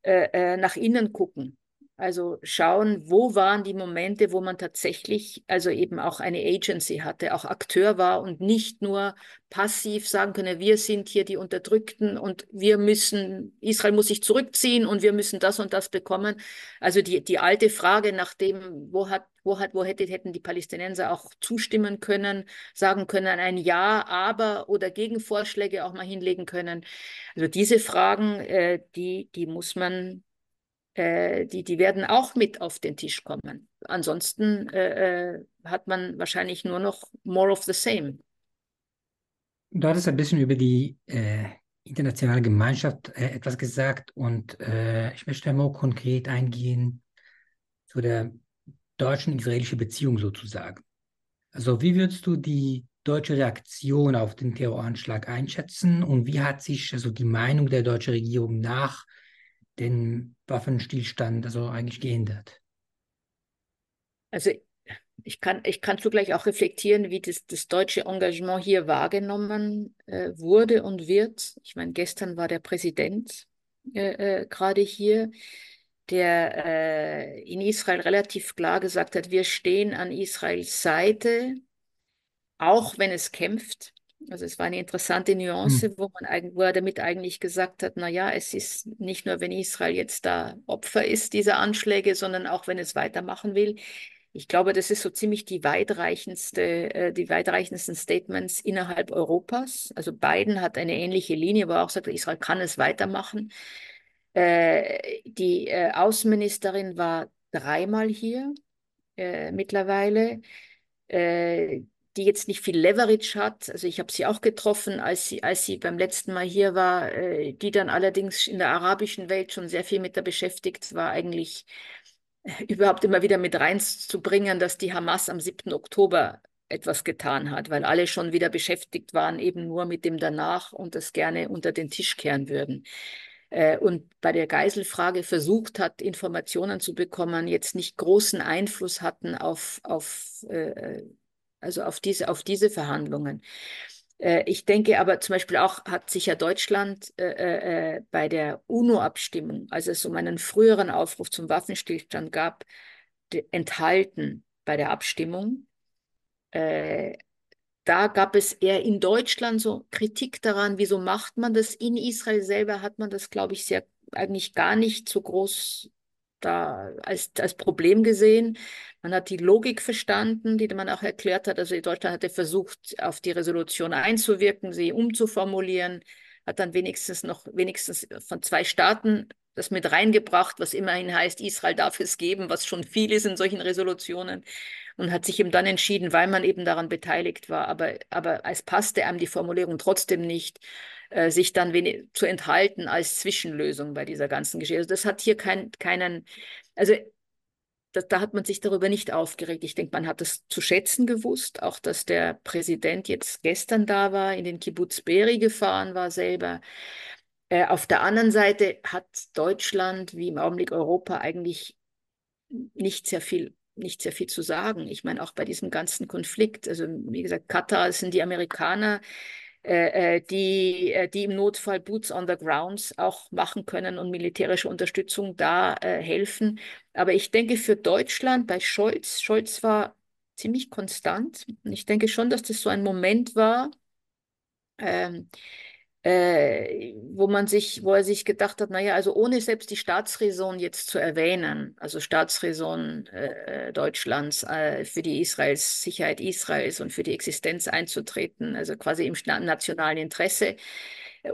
nach innen gucken also schauen, wo waren die Momente, wo man tatsächlich also eben auch eine Agency hatte, auch Akteur war und nicht nur passiv sagen könne, wir sind hier die Unterdrückten und wir müssen, Israel muss sich zurückziehen und wir müssen das und das bekommen. Also die, die alte Frage nach dem, wo hat, wo hat, wo hätte, hätten die Palästinenser auch zustimmen können, sagen können, ein Ja, aber oder Gegenvorschläge auch mal hinlegen können. Also diese Fragen, äh, die, die muss man äh, die, die werden auch mit auf den Tisch kommen. Ansonsten äh, äh, hat man wahrscheinlich nur noch more of the same. Du hattest ein bisschen über die äh, internationale Gemeinschaft äh, etwas gesagt und äh, ich möchte mal konkret eingehen zu der deutschen-israelischen Beziehung sozusagen. Also wie würdest du die deutsche Reaktion auf den Terroranschlag einschätzen und wie hat sich also die Meinung der deutschen Regierung nach den Waffenstillstand also eigentlich geändert? Also ich kann, ich kann zugleich auch reflektieren, wie das, das deutsche Engagement hier wahrgenommen äh, wurde und wird. Ich meine, gestern war der Präsident äh, äh, gerade hier, der äh, in Israel relativ klar gesagt hat, wir stehen an Israels Seite, auch wenn es kämpft. Also es war eine interessante Nuance, hm. wo, man, wo er damit eigentlich gesagt hat, naja, es ist nicht nur, wenn Israel jetzt da Opfer ist dieser Anschläge, sondern auch, wenn es weitermachen will. Ich glaube, das ist so ziemlich die weitreichendste, äh, die weitreichendsten Statements innerhalb Europas. Also Biden hat eine ähnliche Linie, wo er auch sagt, Israel kann es weitermachen. Äh, die äh, Außenministerin war dreimal hier mittlerweile. Die jetzt nicht viel Leverage hat. Also ich habe sie auch getroffen, als sie, als sie beim letzten Mal hier war, äh, die dann allerdings in der arabischen Welt schon sehr viel mit der beschäftigt war, eigentlich äh, überhaupt immer wieder mit reinzubringen, dass die Hamas am 7. Oktober etwas getan hat, weil alle schon wieder beschäftigt waren, eben nur mit dem danach und das gerne unter den Tisch kehren würden äh, und bei der Geiselfrage versucht hat, Informationen zu bekommen, jetzt nicht großen Einfluss hatten auf, auf äh, also auf diese, auf diese Verhandlungen. Äh, ich denke aber zum Beispiel auch, hat sich ja Deutschland äh, äh, äh bei der UNO-Abstimmung, als es um einen früheren Aufruf zum Waffenstillstand gab, enthalten bei der Abstimmung. Äh, da gab es eher in Deutschland so Kritik daran, wieso macht man das? In Israel selber hat man das, glaube ich, sehr eigentlich gar nicht so groß da als, als Problem gesehen. Man hat die Logik verstanden, die man auch erklärt hat. Also Deutschland hatte versucht, auf die Resolution einzuwirken, sie umzuformulieren, hat dann wenigstens noch wenigstens von zwei Staaten das mit reingebracht, was immerhin heißt, Israel darf es geben, was schon viel ist in solchen Resolutionen. Und hat sich eben dann entschieden, weil man eben daran beteiligt war, aber, aber es passte einem die Formulierung trotzdem nicht, äh, sich dann zu enthalten als Zwischenlösung bei dieser ganzen Geschichte. Also das hat hier kein, keinen, also das, da hat man sich darüber nicht aufgeregt. Ich denke, man hat es zu schätzen gewusst, auch dass der Präsident jetzt gestern da war, in den Kibbutz Beri gefahren war selber. Äh, auf der anderen Seite hat Deutschland, wie im Augenblick Europa, eigentlich nicht sehr viel nicht sehr viel zu sagen. Ich meine, auch bei diesem ganzen Konflikt, also wie gesagt, Katar sind die Amerikaner, äh, äh, die, äh, die im Notfall Boots on the Grounds auch machen können und militärische Unterstützung da äh, helfen. Aber ich denke für Deutschland bei Scholz, Scholz war ziemlich konstant. Und ich denke schon, dass das so ein Moment war, ähm, äh, wo man sich, wo er sich gedacht hat, naja, also ohne selbst die Staatsräson jetzt zu erwähnen, also Staatsräson äh, Deutschlands äh, für die Israels, Sicherheit Israels und für die Existenz einzutreten, also quasi im nationalen Interesse,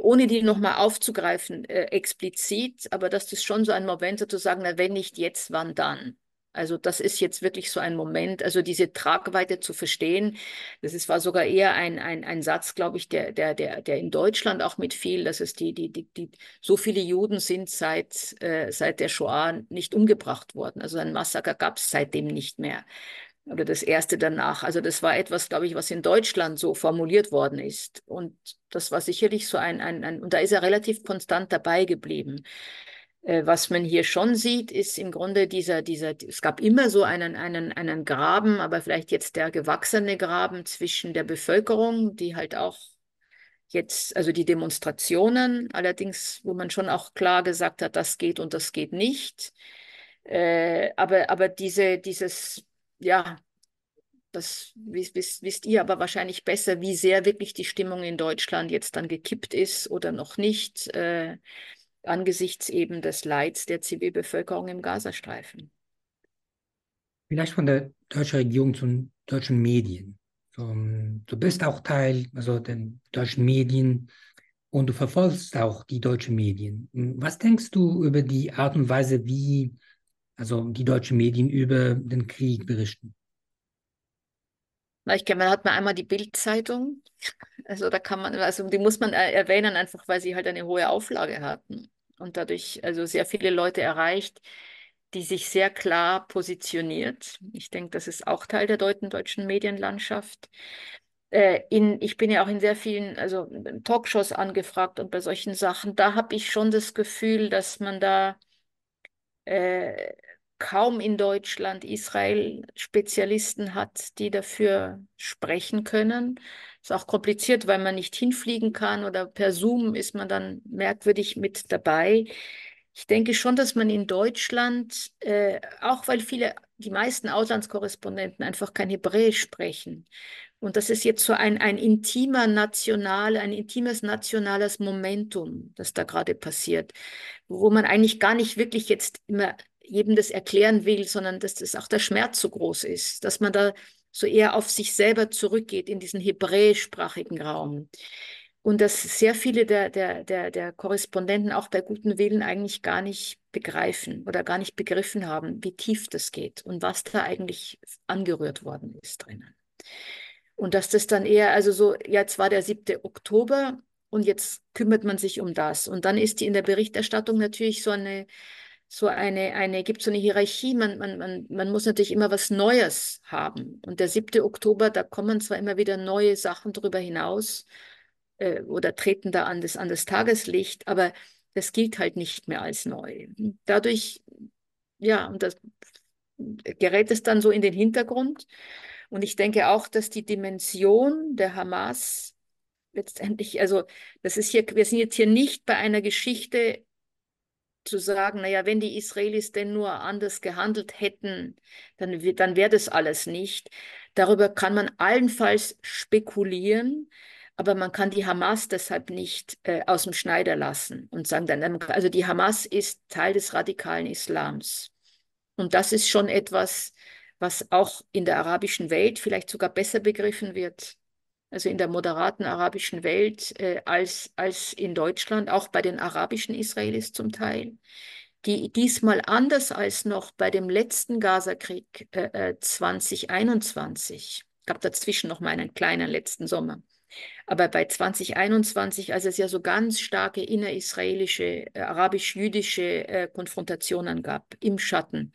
ohne die nochmal aufzugreifen, äh, explizit, aber das schon so ein Moment ist, zu sagen, na, wenn nicht jetzt, wann dann? Also das ist jetzt wirklich so ein Moment, also diese Tragweite zu verstehen. Das ist, war sogar eher ein, ein, ein Satz, glaube ich, der, der, der, der in Deutschland auch mitfiel, dass es die, die, die, die so viele Juden sind seit, äh, seit der Shoah nicht umgebracht worden. Also ein Massaker gab es seitdem nicht mehr. Oder das erste danach. Also das war etwas, glaube ich, was in Deutschland so formuliert worden ist. Und das war sicherlich so ein, ein, ein und da ist er relativ konstant dabei geblieben. Äh, was man hier schon sieht, ist im Grunde dieser, dieser, es gab immer so einen, einen, einen Graben, aber vielleicht jetzt der gewachsene Graben zwischen der Bevölkerung, die halt auch jetzt, also die Demonstrationen, allerdings, wo man schon auch klar gesagt hat, das geht und das geht nicht. Äh, aber, aber diese, dieses, ja, das wisst, wisst ihr aber wahrscheinlich besser, wie sehr wirklich die Stimmung in Deutschland jetzt dann gekippt ist oder noch nicht. Äh, angesichts eben des Leids der Zivilbevölkerung im Gazastreifen. Vielleicht von der deutschen Regierung zu den deutschen Medien. Du bist auch Teil also den deutschen Medien und du verfolgst auch die deutschen Medien. Was denkst du über die Art und Weise, wie also die deutschen Medien über den Krieg berichten? Na, ich kenne, man hat mal einmal die Bildzeitung. Also da kann man, also die muss man erwähnen, einfach weil sie halt eine hohe Auflage hatten und dadurch also sehr viele Leute erreicht, die sich sehr klar positioniert. Ich denke, das ist auch Teil der deutschen Medienlandschaft. Äh, in, ich bin ja auch in sehr vielen also Talkshows angefragt und bei solchen Sachen, da habe ich schon das Gefühl, dass man da äh, kaum in Deutschland Israel-Spezialisten hat, die dafür sprechen können. Ist auch kompliziert, weil man nicht hinfliegen kann oder per Zoom ist man dann merkwürdig mit dabei. Ich denke schon, dass man in Deutschland, äh, auch weil viele, die meisten Auslandskorrespondenten einfach kein Hebräisch sprechen. Und das ist jetzt so ein, ein intimer national, ein intimes nationales Momentum, das da gerade passiert, wo man eigentlich gar nicht wirklich jetzt immer jedem das erklären will, sondern dass das auch der Schmerz so groß ist, dass man da so eher auf sich selber zurückgeht in diesen hebräischsprachigen Raum. Und dass sehr viele der, der, der, der Korrespondenten auch bei gutem Willen eigentlich gar nicht begreifen oder gar nicht begriffen haben, wie tief das geht und was da eigentlich angerührt worden ist drinnen. Und dass das dann eher, also so, jetzt war der 7. Oktober und jetzt kümmert man sich um das. Und dann ist die in der Berichterstattung natürlich so eine so eine, eine, gibt so eine Hierarchie, man, man, man, man muss natürlich immer was Neues haben. Und der 7. Oktober, da kommen zwar immer wieder neue Sachen darüber hinaus äh, oder treten da an das, an das Tageslicht, aber das gilt halt nicht mehr als neu. Dadurch, ja, und das gerät es dann so in den Hintergrund. Und ich denke auch, dass die Dimension der Hamas letztendlich, also das ist hier, wir sind jetzt hier nicht bei einer Geschichte zu sagen, naja, wenn die Israelis denn nur anders gehandelt hätten, dann, dann wäre das alles nicht. Darüber kann man allenfalls spekulieren, aber man kann die Hamas deshalb nicht äh, aus dem Schneider lassen und sagen, dann, also die Hamas ist Teil des radikalen Islams. Und das ist schon etwas, was auch in der arabischen Welt vielleicht sogar besser begriffen wird, also in der moderaten arabischen Welt, äh, als, als in Deutschland, auch bei den arabischen Israelis zum Teil, die diesmal anders als noch bei dem letzten Gazakrieg äh, 2021, äh, gab dazwischen noch mal einen kleinen letzten Sommer, aber bei 2021, als es ja so ganz starke innerisraelische, äh, arabisch-jüdische äh, Konfrontationen gab im Schatten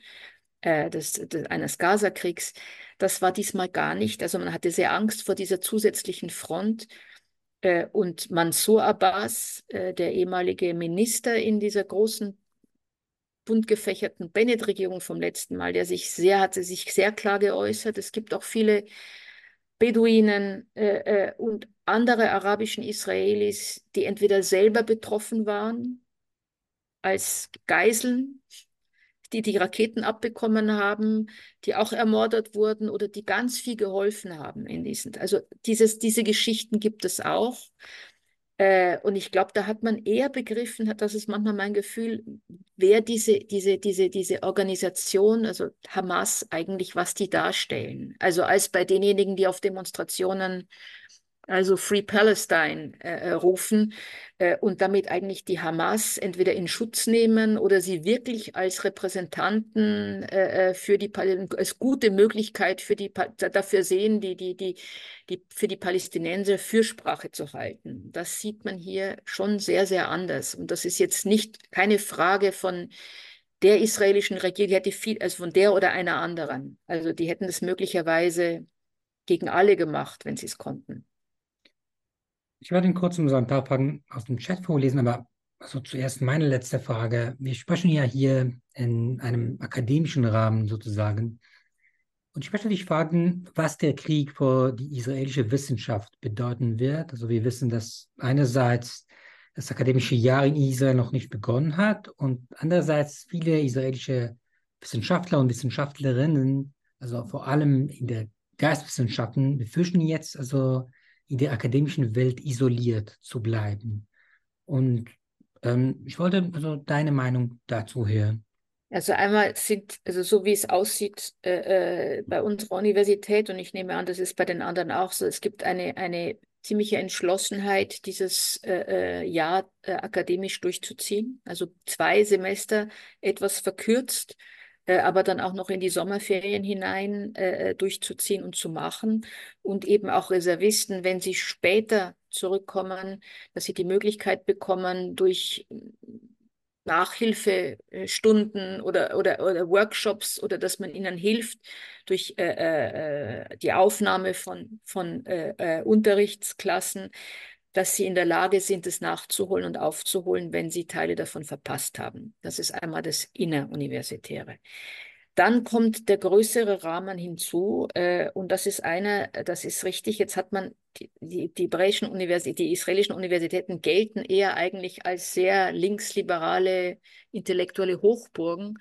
äh, des, des, eines Gazakriegs, das war diesmal gar nicht. Also man hatte sehr Angst vor dieser zusätzlichen Front. Äh, und Mansour Abbas, äh, der ehemalige Minister in dieser großen bunt gefächerten Bennett-Regierung vom letzten Mal, der sich sehr, hatte sich sehr klar geäußert. Es gibt auch viele Beduinen äh, und andere arabischen Israelis, die entweder selber betroffen waren als Geiseln, die die Raketen abbekommen haben, die auch ermordet wurden oder die ganz viel geholfen haben in diesen. Also dieses, diese Geschichten gibt es auch. Äh, und ich glaube, da hat man eher begriffen, das ist manchmal mein Gefühl, wer diese, diese, diese, diese Organisation, also Hamas eigentlich, was die darstellen. Also als bei denjenigen, die auf Demonstrationen also Free Palestine äh, äh, rufen äh, und damit eigentlich die Hamas entweder in Schutz nehmen oder sie wirklich als Repräsentanten äh, äh für die als gute Möglichkeit für die dafür sehen, die die die die für die Palästinenser Fürsprache zu halten. Das sieht man hier schon sehr sehr anders und das ist jetzt nicht keine Frage von der israelischen Regierung, die hätte viel also von der oder einer anderen. Also die hätten es möglicherweise gegen alle gemacht, wenn sie es konnten. Ich werde Ihnen kurz so ein paar Fragen aus dem Chat vorlesen, aber also zuerst meine letzte Frage. Wir sprechen ja hier in einem akademischen Rahmen sozusagen. Und ich möchte dich fragen, was der Krieg für die israelische Wissenschaft bedeuten wird. Also wir wissen, dass einerseits das akademische Jahr in Israel noch nicht begonnen hat und andererseits viele israelische Wissenschaftler und Wissenschaftlerinnen, also vor allem in der Geistwissenschaften, befürchten jetzt also in der akademischen Welt isoliert zu bleiben. Und ähm, ich wollte also deine Meinung dazu hören. Also einmal sind, also so wie es aussieht äh, äh, bei unserer Universität, und ich nehme an, das ist bei den anderen auch so, es gibt eine, eine ziemliche Entschlossenheit, dieses äh, äh Jahr äh, akademisch durchzuziehen. Also zwei Semester etwas verkürzt äh, aber dann auch noch in die Sommerferien hinein äh, äh, durchzuziehen und zu machen. Und eben auch Reservisten, wenn sie später zurückkommen, dass sie die Möglichkeit bekommen, durch Nachhilfestunden oder, oder, oder Workshops oder dass man ihnen hilft durch äh, äh, die Aufnahme von, von äh, Unterrichtsklassen, dass sie in der Lage sind, es nachzuholen und aufzuholen, wenn sie Teile davon verpasst haben. Das ist einmal das Inneruniversitäre. Dann kommt der größere Rahmen hinzu äh, und das ist einer, das ist richtig, jetzt hat man die, die, die hebräischen Universitäten, die israelischen Universitäten gelten eher eigentlich als sehr linksliberale intellektuelle Hochburgen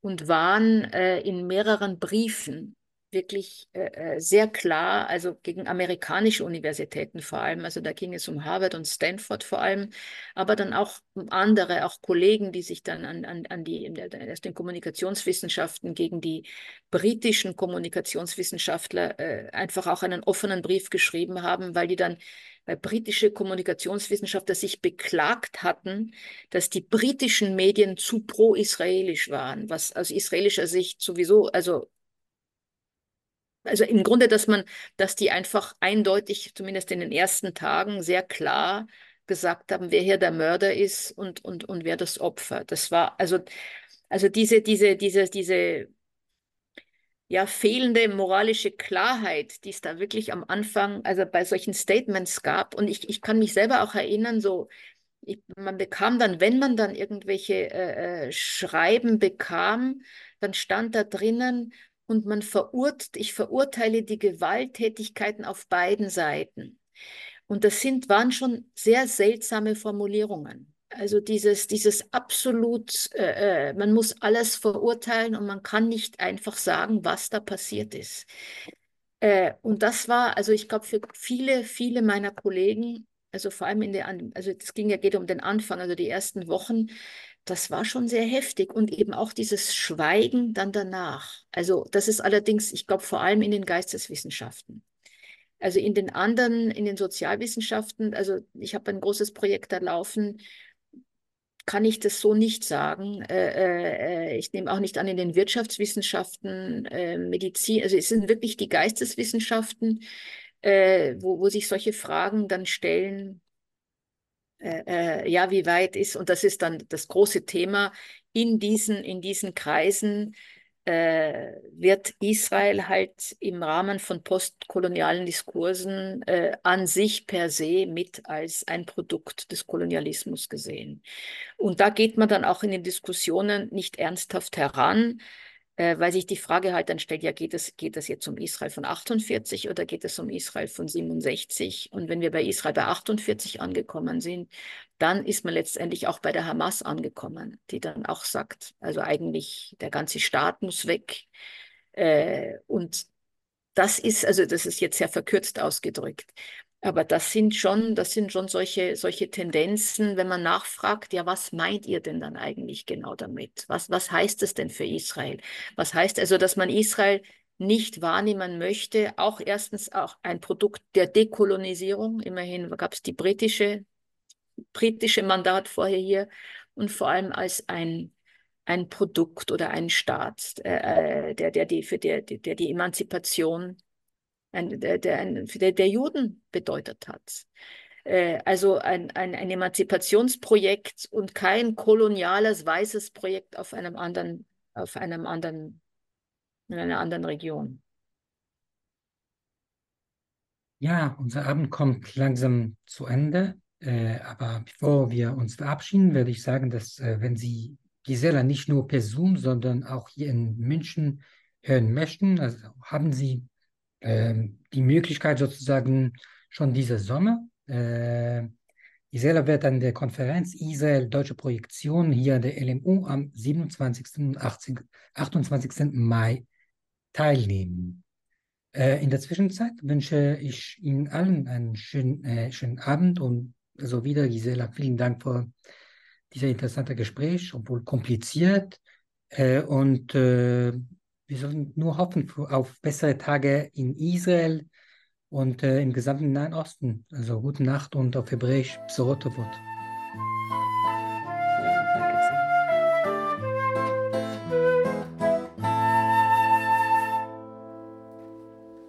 und waren äh, in mehreren Briefen wirklich äh, äh, sehr klar, also gegen amerikanische Universitäten vor allem, also da ging es um Harvard und Stanford vor allem, aber dann auch andere, auch Kollegen, die sich dann an, an, an die, aus den Kommunikationswissenschaften gegen die britischen Kommunikationswissenschaftler äh, einfach auch einen offenen Brief geschrieben haben, weil die dann weil britische Kommunikationswissenschaftler sich beklagt hatten, dass die britischen Medien zu pro-israelisch waren, was aus israelischer Sicht sowieso, also also im Grunde, dass man, dass die einfach eindeutig, zumindest in den ersten Tagen, sehr klar gesagt haben, wer hier der Mörder ist und, und, und wer das Opfer. Das war also, also diese, diese, diese, diese ja, fehlende moralische Klarheit, die es da wirklich am Anfang, also bei solchen Statements gab. Und ich, ich kann mich selber auch erinnern, so, ich, man bekam dann, wenn man dann irgendwelche äh, äh Schreiben bekam, dann stand da drinnen, und man verurteilt, ich verurteile die Gewalttätigkeiten auf beiden Seiten. Und das sind, waren schon sehr seltsame Formulierungen. Also dieses, dieses absolut, äh, äh, man muss alles verurteilen und man kann nicht einfach sagen, was da passiert ist. Äh, und das war, also ich glaube, für viele, viele meiner Kollegen also vor allem in der, also es ging ja geht um den Anfang, also die ersten Wochen, das war schon sehr heftig und eben auch dieses Schweigen dann danach. Also das ist allerdings, ich glaube, vor allem in den Geisteswissenschaften. Also in den anderen, in den Sozialwissenschaften, also ich habe ein großes Projekt da laufen, kann ich das so nicht sagen. Äh, äh, ich nehme auch nicht an in den Wirtschaftswissenschaften, äh, Medizin, also es sind wirklich die Geisteswissenschaften, äh, wo, wo sich solche Fragen dann stellen. Äh, äh, ja, wie weit ist, und das ist dann das große Thema, in diesen, in diesen Kreisen äh, wird Israel halt im Rahmen von postkolonialen Diskursen äh, an sich per se mit als ein Produkt des Kolonialismus gesehen. Und da geht man dann auch in den Diskussionen nicht ernsthaft heran, äh, weil sich die Frage halt dann stellt, ja, geht es, geht es jetzt um Israel von 48 oder geht es um Israel von 67? Und wenn wir bei Israel bei 48 angekommen sind, dann ist man letztendlich auch bei der Hamas angekommen, die dann auch sagt, also eigentlich der ganze Staat muss weg. Äh, und das ist, also das ist jetzt sehr verkürzt ausgedrückt. Aber das sind schon, das sind schon solche, solche Tendenzen, wenn man nachfragt, ja, was meint ihr denn dann eigentlich genau damit? Was, was heißt es denn für Israel? Was heißt also, dass man Israel nicht wahrnehmen möchte? Auch erstens auch ein Produkt der Dekolonisierung. Immerhin gab es die britische, britische Mandat vorher hier und vor allem als ein, ein Produkt oder ein Staat, äh, äh der, der, die, für der, der die Emanzipation ein, der, der, der, der Juden bedeutet hat. Äh, also ein, ein, ein Emanzipationsprojekt und kein koloniales weißes Projekt auf einem anderen, auf einem anderen, in einer anderen Region. Ja, unser Abend kommt langsam zu Ende. Äh, aber bevor wir uns verabschieden, werde ich sagen, dass äh, wenn Sie Gisela nicht nur per Zoom, sondern auch hier in München hören möchten, also haben Sie die Möglichkeit sozusagen schon dieser Sommer. Äh, Gisela wird an der Konferenz Israel Deutsche Projektion hier an der LMU am 27. und 18, 28. Mai teilnehmen. Äh, in der Zwischenzeit wünsche ich Ihnen allen einen schönen, äh, schönen Abend und so wieder, Gisela, vielen Dank für dieser interessante Gespräch, obwohl kompliziert. Äh, und äh, wir sollen nur hoffen auf bessere Tage in Israel und äh, im gesamten Nahen Osten. Also gute Nacht und auf Hebräisch Psorotovot.